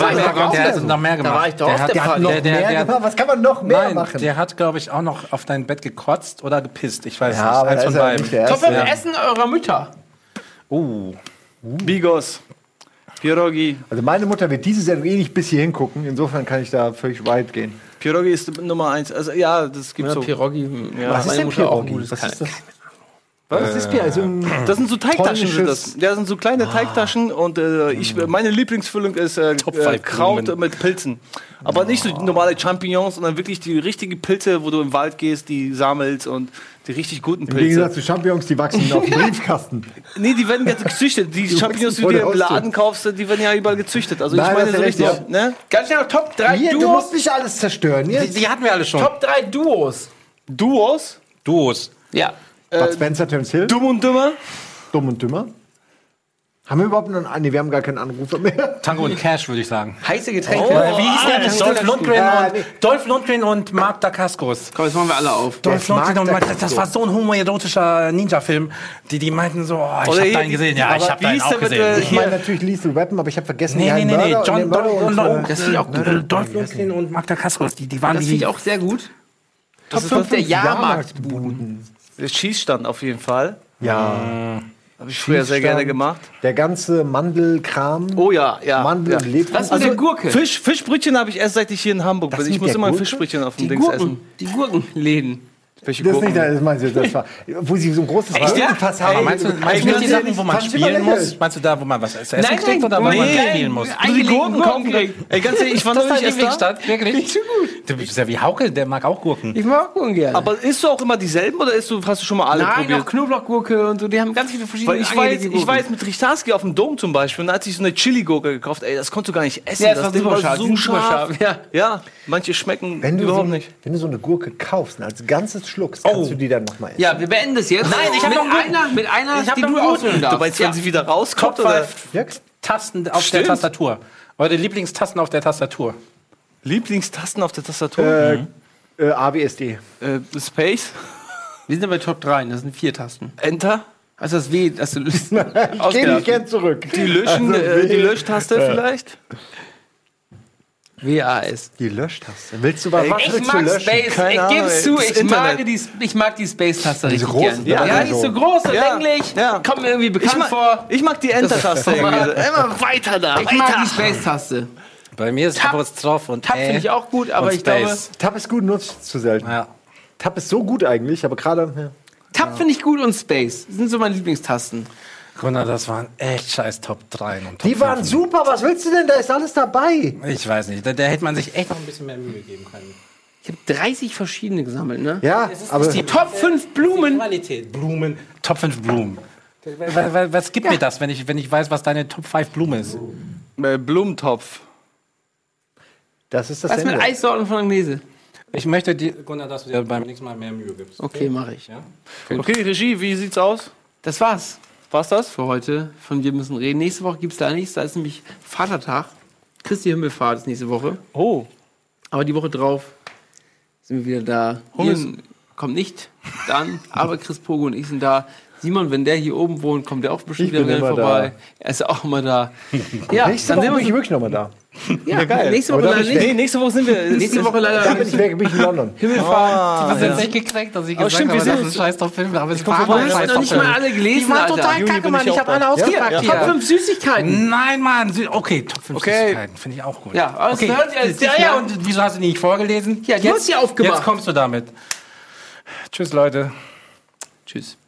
da. hat noch mehr gemacht. war ich doch der hat, der der, Party. der, der, mehr der, gemacht? Was kann man noch mehr Nein, machen? der hat, glaube ich, auch noch auf dein Bett gekotzt oder gepisst. Ich weiß ja, nicht. aber Eins da von ist beiden. 5 Essen eurer Mütter. Oh. Bigos. Pierogi. Also meine Mutter wird diese Sendung eh nicht bis hier hingucken. Insofern kann ich da völlig weit gehen. Pierogi ist Nummer eins. Also ja, das gibt's Oder so. Pierogi. Ja. Was ist denn Pierogi? Was ist das? Was ist Bier? Also ein Das sind so Teigtaschen. Sind das. Ja, das sind so kleine Teigtaschen und äh, ich, meine Lieblingsfüllung ist äh, äh, Kraut Blumen. mit Pilzen. Aber nicht so normale Champignons, sondern wirklich die richtigen Pilze, wo du im Wald gehst, die sammelst und die richtig guten Im Gegensatz Pilze. zu Champignons, die wachsen auf dem Briefkasten. Nee, die werden jetzt gezüchtet. Die Champignons, die du der im. Laden kaufst, die werden ja überall gezüchtet. Also Nein, ich meine so richtig, richtig. ne? Ganz schnell noch Top 3 Hier, du Duos. musst nicht alles zerstören. Die, die hatten wir alle schon. Top 3 Duos. Duos, Duos. Ja. Bud Spencer, Terence Hill, Dumm und Dümmer. Dumm und Dümmer. Haben wir überhaupt noch einen? Nee, wir haben gar keinen Anrufer mehr. Tango und Cash, würde ich sagen. Heiße Getränke. Äh, Wie hieß der? Dolph Lundgren, Ah, und, nee. Dolph Lundgren und Mark Dacascos. Komm, jetzt machen wir alle auf. Dolph Mark Lundgren und Mark, das, Dacascos. das war so ein homoerotischer Ninja-Film. Die, die meinten so, oh, ich Oder hab deinen gesehen. Ja, aber ich hab deinen auch der mit, gesehen. äh, Ich meine natürlich Lethal Weapon, aber ich habe vergessen, Nee, nee, nee, nee. John Dolph, äh, Das äh, Dolph Lundgren und Mark Dacascos, die, die waren Das die. finde ich auch sehr gut. Top 5 der Jahrmarktbuden. Der Schießstand auf jeden Fall. Ja. Habe ich früher sehr gerne gemacht. Der ganze Mandelkram. Oh ja, ja. Mandel ja. Lebkuchen. Was mit der Gurke? Fisch, Fischbrötchen habe ich erst seit ich hier in Hamburg Das bin. Ich muss immer ein Gurke? Fischbrötchen auf dem Die Dings Gurken. essen. Die Gurkenläden. Welche Das ist Gurken? nicht, das meinst du, das war, wo sie so ein großes Gurkenfass Aber meinst du, meinst du die Sachen, wo man spielen muss? Meinst du da, wo man was zu essen Nein, kriegt nein, oder wo man nee. spielen muss? Die Gurken kriegt. Ey, ganz ehrlich, ich war Das neulich erst da. Wirklich? Nicht so gut. Du bist ja wie Hauke, der mag auch Gurken. Ich mag Gurken gerne. Aber isst du auch immer dieselben oder isst du, hast du schon mal alle Nein, probiert? auch Knoblauchgurke und so. Die haben ganz viele verschiedene Weil ich war, jetzt, ich war jetzt mit Richtarski auf dem Dom zum Beispiel und da hat sich so eine Chili-Gurke gekauft. Ey, das konntest du gar nicht essen. Ja, das war Ding super scharf. Ja. ja, manche schmecken Wenn du, so, überhaupt nicht. wenn du so eine Gurke kaufst als ganzes schluckst, kannst du die dann nochmal essen. Ja, wir beenden das jetzt. Nein, ich hab mit noch einer, mit einer, Ich die du auswählen Du darfst. meinst, ja. wenn sie wieder rauskommt? Top Oder? 5 Ja? Tasten auf Stimmt. der Tastatur. Eure Lieblingstasten auf der Tastatur. Lieblingstasten auf der Tastatur? Äh, äh, ABSD. Äh, Space? Wir sind bei Top 3, das sind vier Tasten. Enter? Also das W, das du Ich gehe nicht gern zurück. Die, Löschen, Also, äh, die Löschtaste vielleicht? W-A-S. Die Löschtaste. Willst du was, Ey, was Ich mag löschen? Space. Keine Ich gebe zu, ich Internet. mag, die, ich mag die Space-Taste richtig großen, gern. ja, Ja, die ist so groß und Ja, länglich. ja. Kommt mir irgendwie bekannt Ich mag, vor. ich mag die Enter-Taste irgendwie. so. Immer weiter da, Ich mag weiter. die Space-Taste. Bei mir ist Tab- Apostroph und Tab finde ich auch gut, aber ich glaube. Tab ist gut, nutzt zu selten. Ja. Tab ist so gut eigentlich, aber gerade. Ja. Tab finde ich gut und Space. Das sind so meine Lieblingstasten. Gunnar, das waren echt scheiß Top 3 und Top Die waren 5. super, was willst du denn? Da ist alles dabei. Ich weiß nicht, da, da hätte man sich echt noch ein bisschen mehr Mühe geben können. Ich habe 30 verschiedene gesammelt, ne? Ja, aber Die Top 5 Blumen. Qualität. Blumen. Top 5 Blumen. Was, was, was gibt mir das, wenn ich, wenn ich weiß, was deine Top 5 Blume ist? Äh, Blumentopf. das ist das Was mit Ende. Eissorten von Agnese? Ich möchte, dir, Gunnar, dass du dir beim nächsten Mal mehr Mühe gibst. Okay, mache ich. Ja? Okay, Regie, wie sieht's aus? Das war's War's das? für heute von Wir müssen reden. Nächste Woche gibt's da nichts. Da ist nämlich Vatertag. Christi Himmelfahrt ist nächste Woche. Oh. Aber die Woche drauf sind wir wieder da. Ian kommt nicht dann, aber Chris Pogo und ich sind da. Simon, wenn der hier oben wohnt, kommt der auch bestimmt Ich wieder bin gerne immer vorbei. Er ist auch immer da. Ja, Nächste dann Woche sehen bin ich wir wirklich nochmal da. Uns. Ja, geil. Nächste Woche da leider nicht. Nee, nächste Woche sind wir. Nächste Woche Da leider bin ich weg, bin ich in London. Himmelfahrt. Ah, Was ja. jetzt nicht gekriegt, dass ich gesagt stimmt, habe, das ist ein scheiß Top-Film. Aber es war Du hast scheiß noch nicht mal alle gelesen, Die waren Alter. total kacke, Mann. ich habe da. alle Ja, ausgepackt ja. hier. Top 5 Süßigkeiten. Nein, Mann. Okay, Top 5 Okay. Süßigkeiten. Finde ich auch gut. Ja, okay. ja, ja, und wieso hast du die nicht vorgelesen? Ja, du hast sie aufgemacht. Jetzt kommst du damit. Tschüss, Leute. Tschüss.